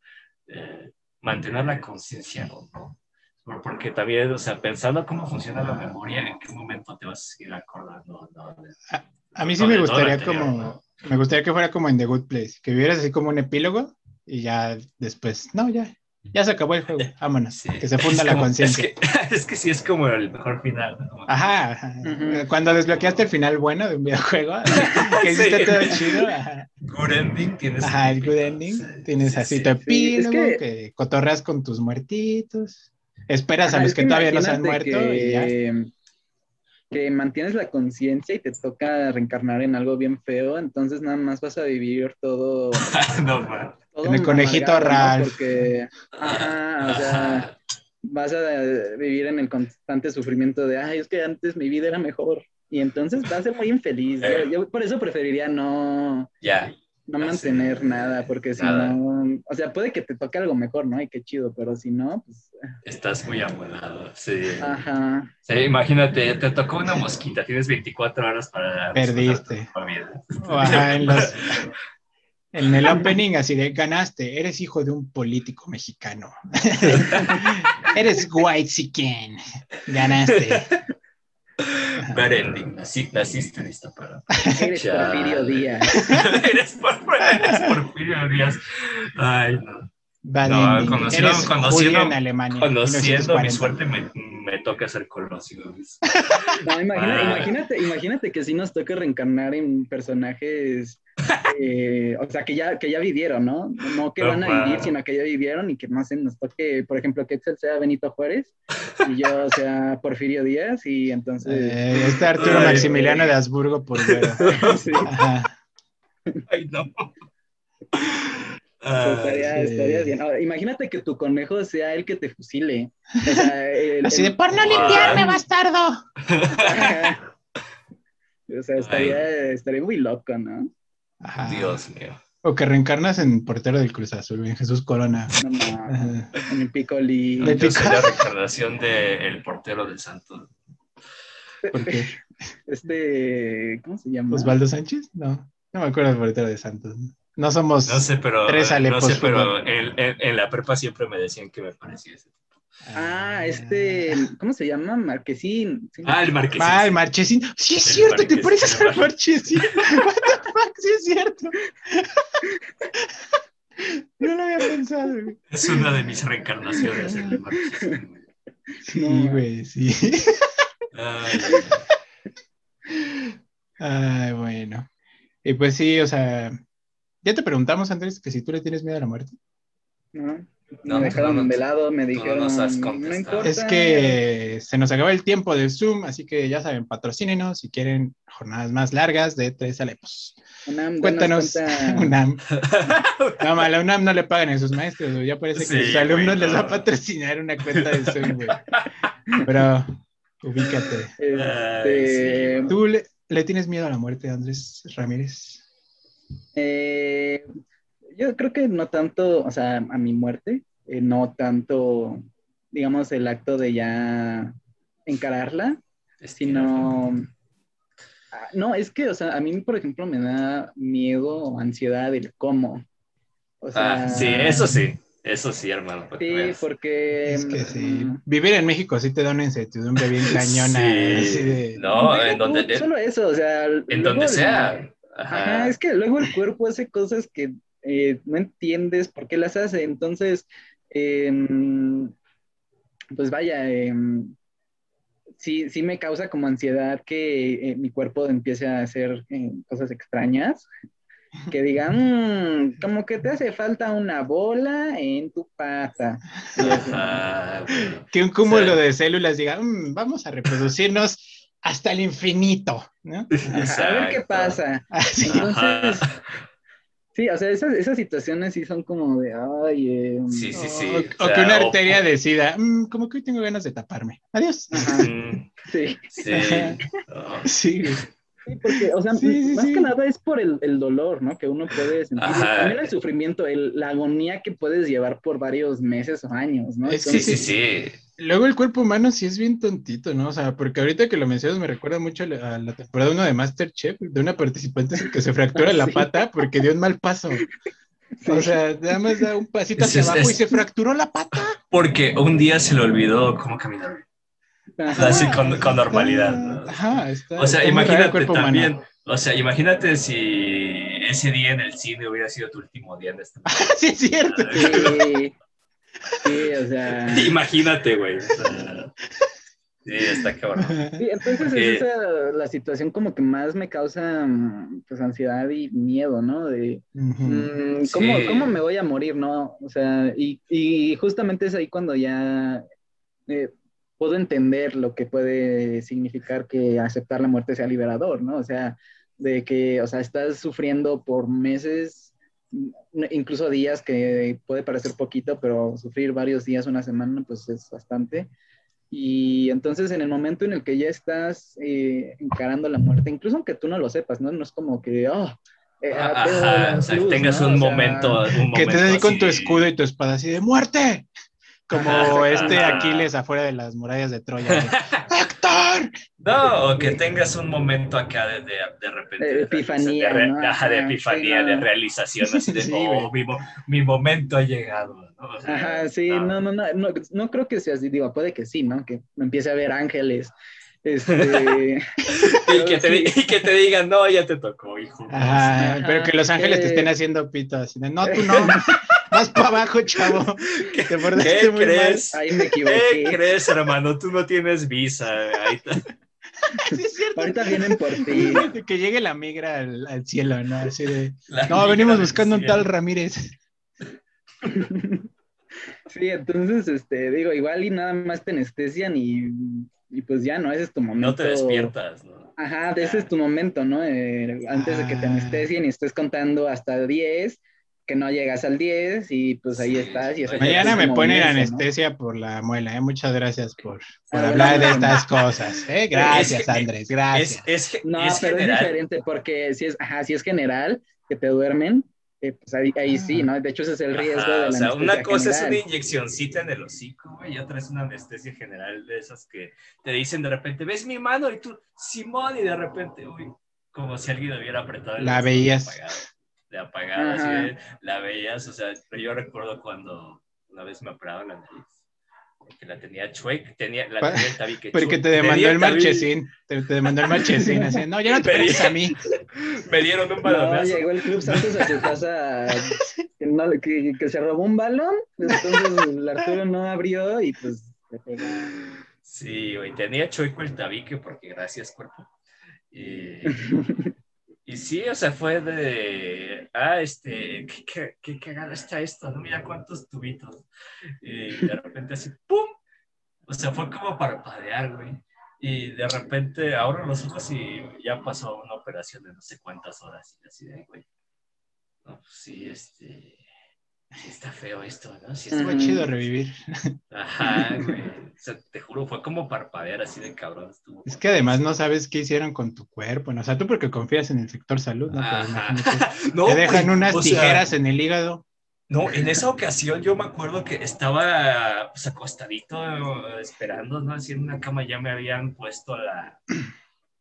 Eh, mantener la conciencia o no. Por- Porque también, o sea, pensando cómo funciona la memoria, en qué momento te vas a seguir acordando, ¿no? De- A mí sí No, me gustaría anterior, como, ¿no? me gustaría que fuera como en The Good Place, que vivieras así como un epílogo y ya después, no, ya, Ya se acabó el juego, vámonos. Sí. Que se funda Es la conciencia. Es que, es que sí es como el mejor final. ¿no? Ajá. Cuando desbloqueaste el final bueno de un videojuego, que hiciste Sí. todo chido, ajá, Good ending tienes. Ajá, el good ending, Sí, tienes sí, así sí. tu epílogo, que- que... cotorreas con tus muertitos, esperas a los es que, todavía no se han muerto y ya. que, que mantienes la conciencia y te toca reencarnar en algo bien feo, entonces nada más vas a vivir todo. no, man. Todo En el conejito. Ralph. Porque, ajá, o sea, vas a vivir en el constante sufrimiento de, ay, es que antes mi vida era mejor. Y entonces vas a ser muy infeliz. Yo, yo por eso preferiría no, Ya. no mantener sí. nada, porque si Nada. no, o sea, puede que te toque algo mejor, ¿no? Y qué chido, pero si no, pues, Estás muy abuelado. Sí. ajá. Sí, imagínate, te tocó una mosquita, tienes 24 horas para. Perdiste. tu familia. Ajá, en, los- en el opening así de ganaste, eres hijo de un político mexicano. eres white siquén, ganaste. Bad ending. Nací- naciste listo para. Eres Chale. Porfirio Díaz. eres, por, eres Porfirio Díaz. Ay, no. Bad No, ending. conociendo- eres conociendo- en Alemania. Conociendo mi 1940. suerte, me, me toca ser Colosio. ¿ves? No, imagina- Ah. imagínate, imagínate que si nos toca reencarnar en personajes, eh, o sea, que ya, que ya vivieron, ¿no? No que No, van a vivir, sino que ya vivieron y que no sé, nos toque, por ejemplo, que Excel sea Benito Juárez y yo sea Porfirio Díaz y entonces... Eh, este Arturo Ay, Maximiliano de Habsburgo por sí, Ajá. Ay, no. pues, estaría, sí. estaría bien. Ahora, imagínate que tu conejo sea el que te fusile. O sea, el- Así de por no limpiarme, bastardo. O sea, estaría, estaría muy loco, ¿no? Ajá. Dios mío. O que reencarnas en portero del Cruz Azul, en Jesús Corona. No, no, en el Piccoli. Le Yo soy la reencarnación del portero del Santos. ¿Por qué? Este, ¿cómo se llama? ¿Osvaldo Sánchez? No, no me acuerdo del portero de Santos. No somos. No sé, pero, Tres no Alepos sé, pero fútbol. en, en- en la prepa siempre me decían que me parecía ese. Ah, este, ¿cómo se llama? Marquesín. Sí. Ah, el Marquesín. Ah, el Marchesín. Sí, es El cierto, te Marquesín, pareces al Marchesín. What the fuck, sí es cierto. No lo había pensado, güey. Es una de mis reencarnaciones. El Marquesín. Sí, No. güey, sí. Ay, Ay, bueno. Y pues sí, o sea, ya te preguntamos, Andrés, que si tú le tienes miedo a la muerte. ¿No? No, me dejaron no, no, de lado, me no dijeron, no importa. Es que se nos acabó el tiempo del Zoom, así que ya saben, patrocínenos si quieren jornadas más largas de tres alepos. UNAM, Cuéntanos, cuenta- UNAM. No, a la UNAM no le pagan a sus maestros, güey. ya parece que Sí, sus alumnos güey, les va a no. patrocinar una cuenta de Zoom, güey. Pero ubícate. Este, ¿Tú le, le tienes miedo a la muerte, Andrés Ramírez? eh, yo creo que no tanto, o sea, a mi muerte, eh, no tanto, digamos, el acto de ya encararla, sino... Ah, No, es que, o sea, a mí, por ejemplo, me da miedo o ansiedad el cómo. O sea, Ah, sí, eso sí. Eso sí, hermano. Sí, veas. porque... Es que sí. mm, Vivir en México sí te da una incertidumbre bien cañona. Sí. así de- No, en tú donde, en, Solo eso, o sea... en luego donde el- sea. Ajá, Ajá. es que luego el cuerpo hace cosas que eh, no entiendes por qué las hace. Entonces, em, pues vaya, em, sí, sí me causa como ansiedad que eh, mi cuerpo empiece a hacer eh, cosas extrañas. Que digan, "Mm, como que te hace falta una bola en tu pata. Ajá. Que un cúmulo Sí. de células diga, "Mm, vamos a reproducirnos hasta el infinito, ¿no? Ajá, a ver qué pasa. Así. Entonces. Sí, o sea, esas, esas situaciones sí son como de, ay, em, Sí, sí, sí. o, o o que una o- arteria decida, "Mm, como que hoy tengo ganas de taparme. Adiós. Ajá, Mm, sí. Sí. Oh, Sí. Sí, porque, o sea, Sí, sí, más sí. que nada es por el, el dolor, ¿no? Que uno puede sentir. Ajá. También el sufrimiento, el- la agonía que puedes llevar por varios meses o años, ¿no? Es Sí, sí, sí. Luego el cuerpo humano sí es bien tontito, ¿no? O sea, porque ahorita que lo mencionas me recuerda mucho a la, a la temporada 1 de Masterchef, de una participante que se fractura la Sí. pata porque dio un mal paso. O sea, nada más da un pasito hacia Es- es- abajo y se fracturó la pata. Porque un día se le olvidó cómo caminar. Ajá. Así con, con normalidad. Está- ¿no? Ajá, está. O sea, está imagínate cuerpo humano. también. O sea, imagínate si ese día en el cine hubiera sido tu último día en este sí, es cierto. Sí. Sí, o sea. Imagínate, güey. O sea, sí, está cabrón. Sí, entonces Eh, es esa la situación como que más me causa mm, pues ansiedad y miedo, ¿no? De mm, ¿cómo, Sí. cómo me voy a morir, no? O sea, y, y justamente es ahí cuando ya eh, puedo entender lo que puede significar que aceptar la muerte sea liberador, ¿no? O sea, de que, o sea, estás sufriendo por meses, incluso días que puede parecer poquito, pero sufrir varios días, una semana, pues es bastante. Y entonces en el momento en el que ya estás eh, encarando la muerte, incluso aunque tú no lo sepas, ¿no? No es como que, oh, eh, Ajá, veo la o sea, luz, tengas ¿no? un O sea, momento. Un Que te momento des con tu escudo y tu espada así de muerte. Como Ajá, este. Aquiles afuera de las murallas de Troya. ¡Héctor! No, o que tengas un momento acá de, de, de repente. De epifanía, de re- ¿no? ajá, de epifanía, sí, de realización, así de, Sí, oh, mi, mi momento ha llegado. ¿no? O sea, Ajá, sí, no, no, no, no, no creo que sea así, digo, puede que sí, ¿no? Que me empiece a ver ángeles. Este, Y que, te, y que te digan, no, ya te tocó, hijo. Ajá, pero que los ángeles te estén haciendo pito así de, no, tú no, más para abajo, chavo. ¿Qué, Te qué muy crees? ahí me ¿Qué equivoqué. crees, hermano? Tú no tienes visa. Ahí está. mal. Sí, es cierto. Ahorita vienen por ti. Que llegue la migra al, al cielo, ¿no? Así de, La no, venimos buscando un tal Ramírez. Sí, entonces, este, digo, igual y nada más te anestesian y, y pues ya, ¿no? Ese es tu momento. No te despiertas, ¿no? Ajá, ese es tu momento, ¿no? Eh, antes de que te Ah. anestesien y estés contando hasta 10, que no llegas al 10 y pues ahí estás. Y eso Mañana es me ponen unirse, ¿no? anestesia por la muela, ¿eh? Muchas gracias por, por Ah, hablar de estas cosas, ¿eh? Gracias, Es Andrés, Es, gracias. es, ge- No, es pero general. es diferente porque si es, ajá, si es general, que te duermen, eh, pues ahí, ahí sí, ¿no? De hecho, ese es el riesgo Ajá, de la o sea, una anestesia cosa es general. una inyeccioncita en el hocico, güey, y otra es una anestesia general de esas que te dicen de repente, ¿ves mi mano? Y tú, Simón, y de repente, uy, como si alguien hubiera apretado. el La veías. Apagado, así Ajá. de- la veías, o sea, pero yo recuerdo cuando una vez me operaron la nariz, que la tenía chueca, tenía, la tenía el tabique Porque te demandó el marchesín, te, te demandó el marchesín, así, no, ya no te Pedí- a mí. Me dieron un No, balonazo. llegó el Club Santos a su casa que, no- que- que se robó un balón, entonces el Arturo no abrió y pues le pegó. Sí, güey, tenía chueco el tabique porque gracias, cuerpo. Y, y sí, o sea, fue de, ah, este, qué, qué, qué cagada está esto, no mira cuántos tubitos. Y de repente así, ¡pum! O sea, fue como parpadear, güey. Y de repente abro los ojos y ya pasó una operación de no sé cuántas horas. Y así de, güey. No, pues sí, este, sí está feo esto, ¿no? Sí está Estuvo chido revivir. Ajá, güey. O sea, te juro, fue como parpadear así de cabrón. Estuvo. Es que además no sabes qué hicieron con tu cuerpo, ¿no? O sea, tú porque confías en el sector salud, ¿no? No, te dejan unas sea, tijeras en el hígado. no, en esa ocasión yo me acuerdo que estaba pues, acostadito esperando, ¿no? Así en una cama ya me habían puesto la,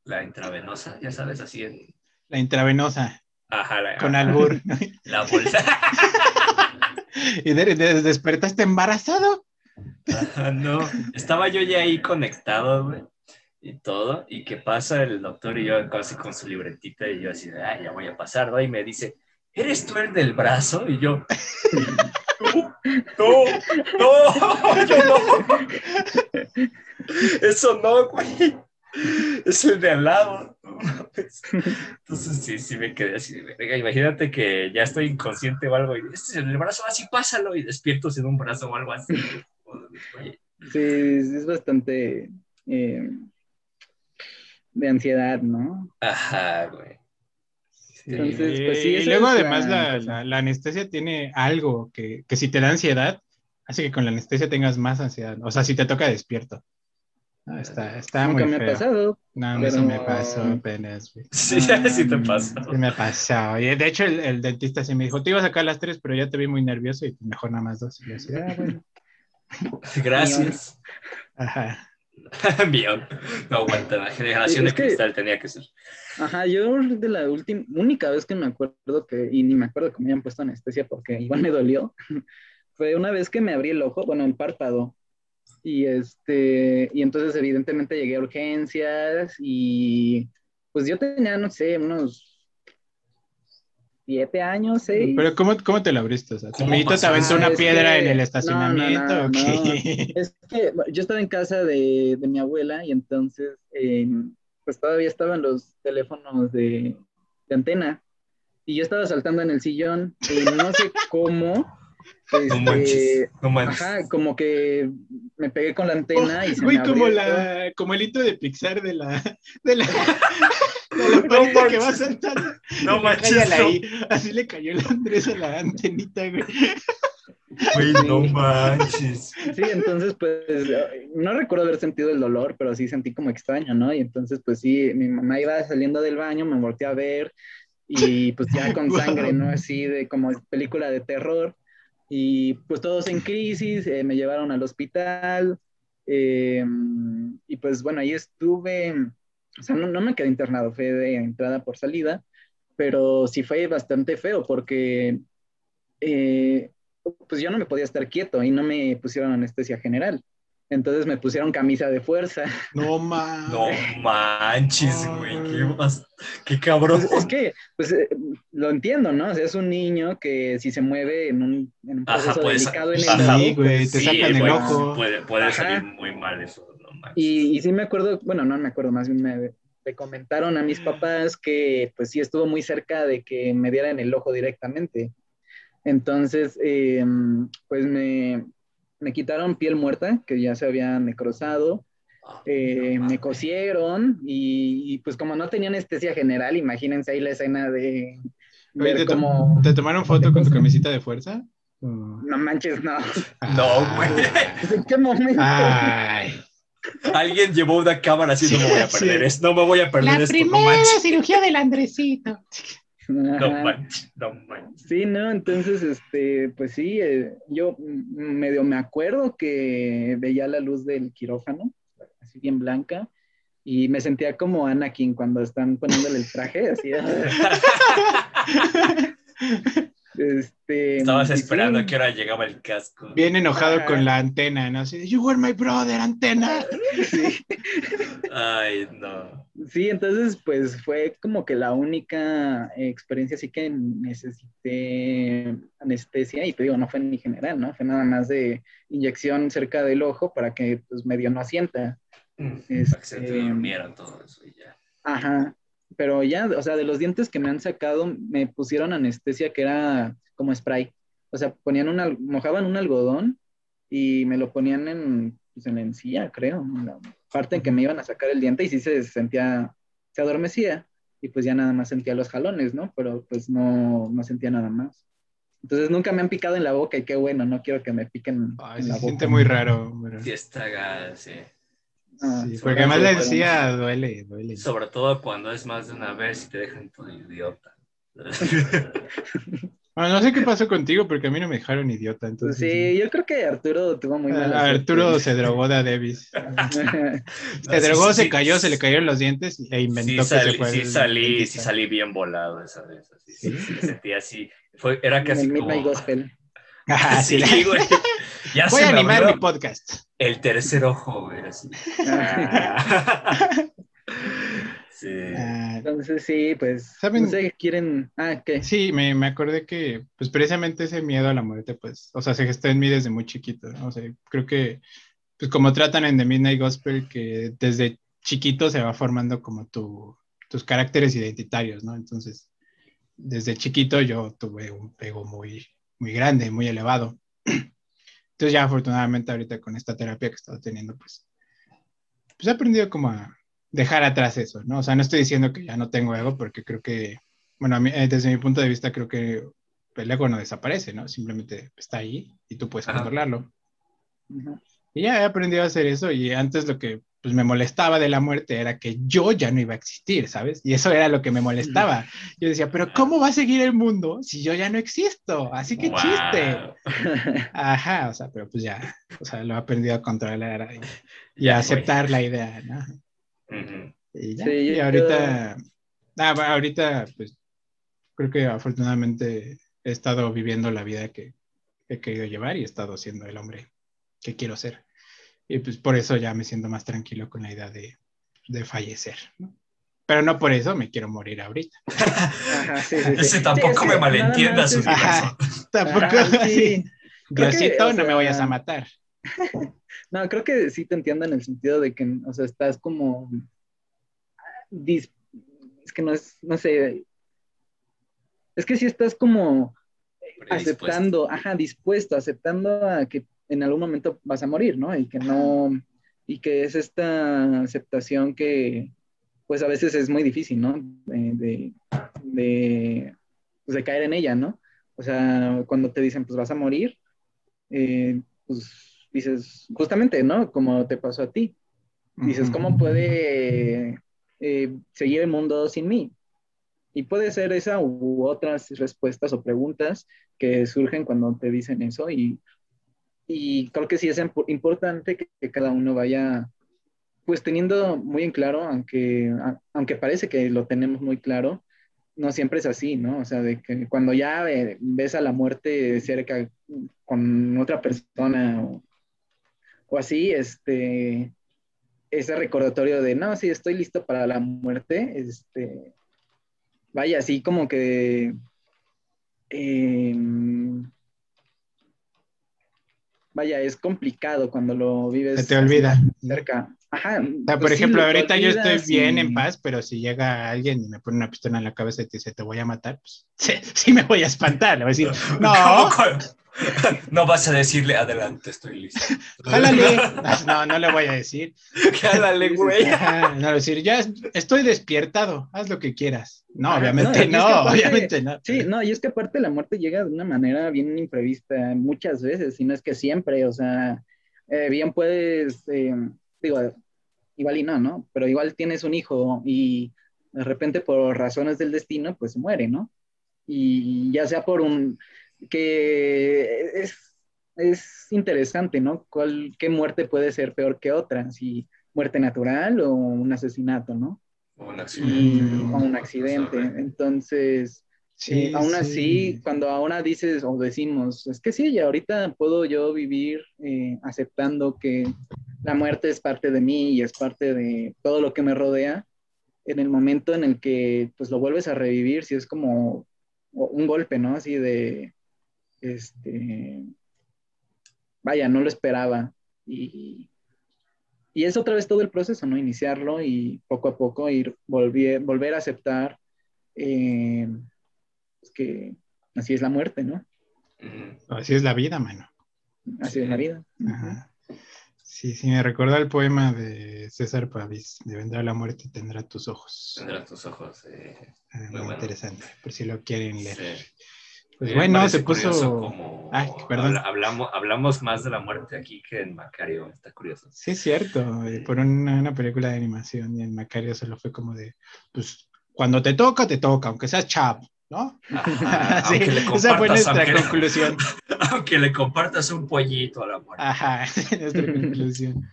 la intravenosa, ya sabes, así en. La intravenosa, Ajá, la, con albur. La bolsa. y de- de- despertaste embarazado. No, estaba yo ya ahí conectado, güey. Y todo, y que pasa el doctor y yo casi con su libretita y yo así ah, ya voy a pasar, ¿no? Y me dice, ¿eres tú el del brazo? Y yo, no, no, no, yo no. Eso no, güey. Es el de al lado. Entonces sí, sí me quedé así. de, "Verga, Imagínate que ya estoy inconsciente o algo y este es el del brazo, así pásalo y despierto en un brazo o algo así. Sí, sí, es bastante eh, de ansiedad, ¿no? Ajá, güey. Entonces, pues sí, y luego además la la, anestesia tiene algo que, que si te da ansiedad, hace que con la anestesia tengas más ansiedad. O sea, si te toca despierto. No, está, está Nunca muy me ha pasado. No, pero- me pasó apenas, güey. Sí, sí te pasa. Sí me pasó. Y de hecho, el, el dentista sí me dijo, te iba a sacar las tres, pero ya te vi muy nervioso y mejor nada más dos. Y yo así, ah, bueno. Gracias. Ajá. Mío. No aguanta, la generación Es de que- cristal tenía que ser. Ajá, yo de la última, única vez que me acuerdo que, y ni me acuerdo que me habían puesto anestesia porque igual me dolió, fue una vez que me abrí el ojo, bueno, el párpado. Y este, y entonces evidentemente llegué a urgencias y pues yo tenía, no sé, unos siete años, seis. Pero ¿cómo, cómo te lo abriste? O sea, ¿tu ¿Cómo amiguito te aventó una es piedra que- en el estacionamiento? Es que yo estaba en casa de, de mi abuela y entonces eh, pues todavía estaban los teléfonos de, de antena y yo estaba saltando en el sillón y no sé cómo. No este, manches, no manches. Ajá, como que me pegué con la antena y se Güey, me como, abrió. la, como el hito de Pixar de la, de la, paleta que va saltando. No manches, no. ahí. Así le cayó el Andrés a la antenita, güey. Güey, no manches. Sí, entonces pues no recuerdo haber sentido el dolor, pero sí sentí como extraño, ¿no? Y entonces pues sí, mi mamá iba saliendo del baño, me volteé a ver y pues ya con sangre, ¿no? Así de como película de terror. Y pues todos en crisis, eh, me llevaron al hospital eh, y pues bueno, ahí estuve, o sea, no, no me quedé internado, fue de entrada por salida, pero sí fue bastante feo porque eh, pues yo no me podía estar quieto y no me pusieron anestesia general. Entonces me pusieron camisa de fuerza. No mames. No manches, güey. Qué, más- qué cabrón. Pues, es que, pues eh, lo entiendo, ¿no? O sea, es un niño que si se mueve en un, en un Ajá, proceso pues, delicado en el. Sí, ojo, güey, te Sí, sacan el ojo. Puede, puede salir muy mal eso. No. Y, y sí me acuerdo, bueno, no me acuerdo, más bien me, me comentaron a mis papás que pues sí estuvo muy cerca de que me dieran el ojo directamente. Entonces, eh, pues me, me quitaron piel muerta, que ya se había necrosado, eh, me cosieron y, y, pues como no tenía anestesia general, imagínense ahí la escena de Oye, ver ¿te, cómo... ¿Te tomaron foto con tu camisita de fuerza? ¿O- No manches, no. No, güey. ¿En qué momento? Ay. Alguien llevó una cámara así, no me voy a perder Sí. esto, no me voy a perder La esto, primera cirugía del Andresito. No manches, no manches. Sí, no, entonces, este, pues sí, eh, yo medio me acuerdo que veía la luz del quirófano, así bien blanca, y me sentía como Anakin cuando están poniéndole el traje, así. este, Estabas esperando sí, a que hora llegaba el casco. Bien enojado con la antena, ¿no? Así You were my brother, antena. Sí, Ay, no. sí, entonces, pues fue como que la única experiencia así que necesité anestesia, y te digo, no fue ni general, ¿no? Fue nada más de inyección cerca del ojo para que, pues, medio no asienta. Mm, Este- Para que se te durmieran todo eso y ya. Ajá, pero ya, o sea, de los dientes que me han sacado, me pusieron anestesia que era como spray. O sea, ponían una, mojaban un algodón y me lo ponían en, pues, en la encía, creo, en la parte en que me iban a sacar el diente y sí se sentía, se adormecía y pues ya nada más sentía los jalones, ¿no? Pero pues no, no sentía nada más. Entonces nunca me han picado en la boca y qué bueno, no quiero que me piquen Ay, en se la boca. siente muy raro. pero- Sí, está sí. Ah, Sí, porque además le decía, duele, duele. Sobre todo cuando es más de una vez y te dejan todo idiota. Bueno, no sé qué pasó contigo, porque a mí no me dejaron idiota. Entonces, sí, yo creo que Arturo tuvo muy Ah, suerte. Arturo se drogó de a Davis. Se drogó, se cayó, se le cayeron los dientes e inventó Sí que salí, se fue. sí salí, sí salí bien volado esa vez. Así, sí, ¿Sí? sí, me sentí así. Fue, era en casi como... Gospel. Ah, sí, Sí, güey. Ya Voy a animar mi podcast. el tercer ojo, güey. Así. sí. Ah, Entonces sí, pues, ¿Saben? no sé, quieren, ah, ¿qué? sí, me, me acordé que, pues precisamente ese miedo a la muerte, pues, o sea, se gestó en mí desde muy chiquito, ¿no? O sea, creo que, pues como tratan en The Midnight Gospel, que desde chiquito se va formando como tu, tus caracteres identitarios, ¿no? Entonces, desde chiquito yo tuve un ego muy, muy grande, muy elevado. Entonces ya afortunadamente ahorita con esta terapia que he estado teniendo, pues, pues he aprendido como a dejar atrás eso, ¿no? O sea, no estoy diciendo que ya no tengo ego, porque creo que, bueno, a mí, eh, desde mi punto de vista creo que el ego no desaparece, ¿no? Simplemente está ahí y tú puedes Ajá. controlarlo. Y ya he aprendido a hacer eso y antes lo que pues, me molestaba de la muerte era que yo ya no iba a existir, ¿sabes? Y eso era lo que me molestaba. Yo decía, pero ¿cómo va a seguir el mundo si yo ya no existo? Así que Wow. chiste. Ajá, o sea, pero pues ya, o sea, lo he aprendido a controlar y, a aceptar la idea, ¿no? Y, ya. Sí, Y yo- ahorita, ah, bueno, ahorita, pues, creo que afortunadamente he estado viviendo la vida que he querido llevar y he estado siendo el hombre que quiero ser. Y pues por eso ya me siento más tranquilo con la idea de, de fallecer, ¿no? pero no por eso me quiero morir ahorita. Ajá, sí, sí, sí. Ese tampoco me nada malentienda más su es- Ajá. Tampoco así. Diosito, no me vayas a matar. No, creo que sí te entiendo en el sentido de que, o sea, estás como. dis- Es que no es, no sé. Es que sí estás como aceptando, ajá, dispuesto, aceptando a que en algún momento vas a morir, ¿no? Y que no. Y que es esta aceptación que, pues a veces es muy difícil, ¿no? De, de, pues, de caer en ella, ¿no? O sea, cuando te dicen, pues vas a morir, eh, pues dices, justamente, ¿no? Como te pasó a ti. Dices. ¿cómo puede eh, seguir el mundo sin mí? Y puede ser esa u otras respuestas o preguntas que surgen cuando te dicen eso. Y, y creo que sí es impo- importante que, que cada uno vaya, pues teniendo muy en claro, aunque, a- aunque parece que lo tenemos muy claro, no siempre es así, ¿no? O sea, de que cuando ya eh, ves a la muerte cerca con otra persona o, o así, este, ese recordatorio de, no, sí, estoy listo para la muerte, este, vaya, así como que, em, vaya, es complicado cuando lo vives Se te olvida. cerca. Ajá. O sea, por pues sí, ejemplo, lo ahorita yo estoy bien y- en paz, pero si llega alguien y me pone una pistola en la cabeza y te dice, te voy a matar, pues sí, sí me voy a espantar. Le voy a decir, no. No vas a decirle, adelante, estoy listo. jálale. No, no le voy a decir. Jálale, güey. Ajá, No, decir, ya es- estoy despiertado, haz lo que quieras. No, Ajá, obviamente no, y es que no, aparte- obviamente no. Sí, no, y es que aparte la muerte llega de una manera bien imprevista muchas veces, y no es que siempre, o sea, eh, bien puedes, eh, digo, igual y no, ¿no? Pero igual tienes un hijo y de repente por razones del destino, pues muere, ¿no? Y ya sea por un, que es, es interesante, ¿no? ¿Cuál, ¿Qué muerte puede ser peor que otra? Si muerte natural o un asesinato, ¿no? Un Y, accidente. o un accidente. Entonces, Sí, eh, aún sí. así, cuando ahora dices o decimos, es que sí, y ahorita puedo yo vivir eh, aceptando que la muerte es parte de mí y es parte de todo lo que me rodea, en el momento en el que pues lo vuelves a revivir, si es como un golpe, ¿no? Así de, este, vaya, no lo esperaba. Y, y es otra vez todo el proceso, ¿no? Iniciarlo y poco a poco ir, volver, volver a aceptar eh, pues que así es la muerte, ¿no? Así es la vida, mano. Así es la vida. Ajá. Sí, sí, me recuerda el poema de César Pavís, de Vendrá la muerte y tendrá tus ojos. Tendrá tus ojos. eh, Ah, Muy muy bueno. interesante, por si lo quieren leer. sí. Pues bueno, se puso... como Ay, perdón. habla- hablamos, hablamos más de la muerte aquí que en Macario. Está curioso. Sí, es cierto, eh, por una, una película de animación y en Macario solo fue como de, pues, cuando te toca, te toca, aunque seas chavo, ¿no? Ajá, Sí, le esa fue nuestra aunque, conclusión. aunque le compartas un pollito a la muerte. Ajá, nuestra conclusión.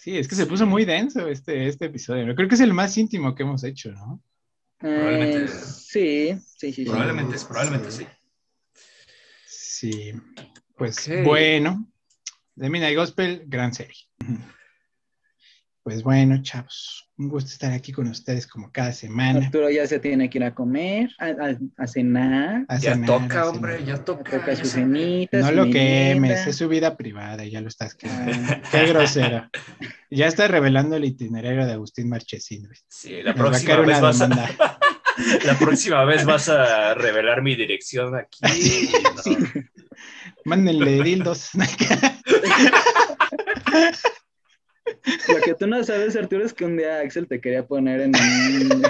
Sí, es que se puso muy denso este, este episodio. Creo que es el más íntimo que hemos hecho, ¿no? Probablemente- Eh, sí, sí, sí. sí. Probablemente, probablemente sí. Sí, pues Ok. bueno, The Midnight Gospel, gran serie. Pues bueno, chavos, un gusto estar aquí con ustedes como cada semana. Arturo ya se tiene que ir a comer, a, a- a cenar, a Ya cenar, toca, a hombre, cenar. ya toca. ya se- cenitas. No su lo quemes, es su vida privada, ya lo estás quemando. Qué grosero. Ya está revelando el itinerario de Agustín Marchesín. Sí, la Nos va a próxima, vez vas a, la próxima vez vas a revelar mi dirección aquí. no. Sí. Mándenle dildos. Lo que tú no sabes, Arturo, es que un día Axel te quería poner en un...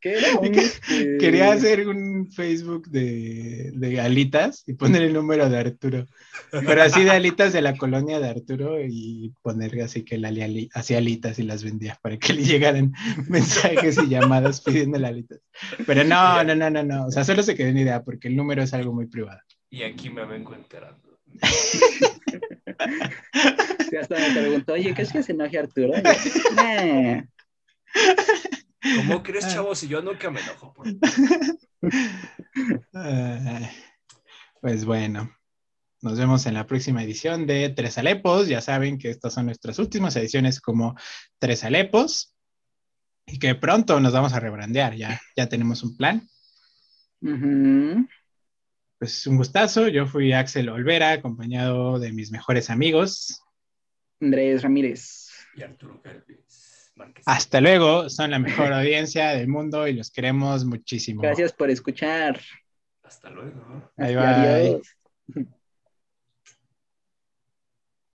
¿Qué era? Un, este, Quería hacer un Facebook de, de alitas y poner el número de Arturo. Pero así de alitas de la colonia de Arturo y poner así que él ali- hacía alitas y las vendía para que le llegaran mensajes y llamadas pidiéndole alitas. Pero no, no, no, no, no. O sea, solo se quedó en idea porque el número es algo muy privado. Y aquí me vengo enterando. Sí, hasta me preguntó, oye, ¿qué es que se enoje Arturo? Yo, "Nah". ¿Cómo crees, chavo? Si yo nunca me enojo por Pues bueno, nos vemos en la próxima edición de Tres Alepos. Ya saben que estas son nuestras últimas ediciones como Tres Alepos. y que pronto nos vamos a rebrandear, ya, ya tenemos un plan. Pues un gustazo, yo fui Axel Olvera, acompañado de mis mejores amigos. Andrés Ramírez. Y Arturo Hasta luego, son la mejor audiencia del mundo y los queremos muchísimo. Gracias por escuchar. Hasta luego. Bye, bye. Adiós.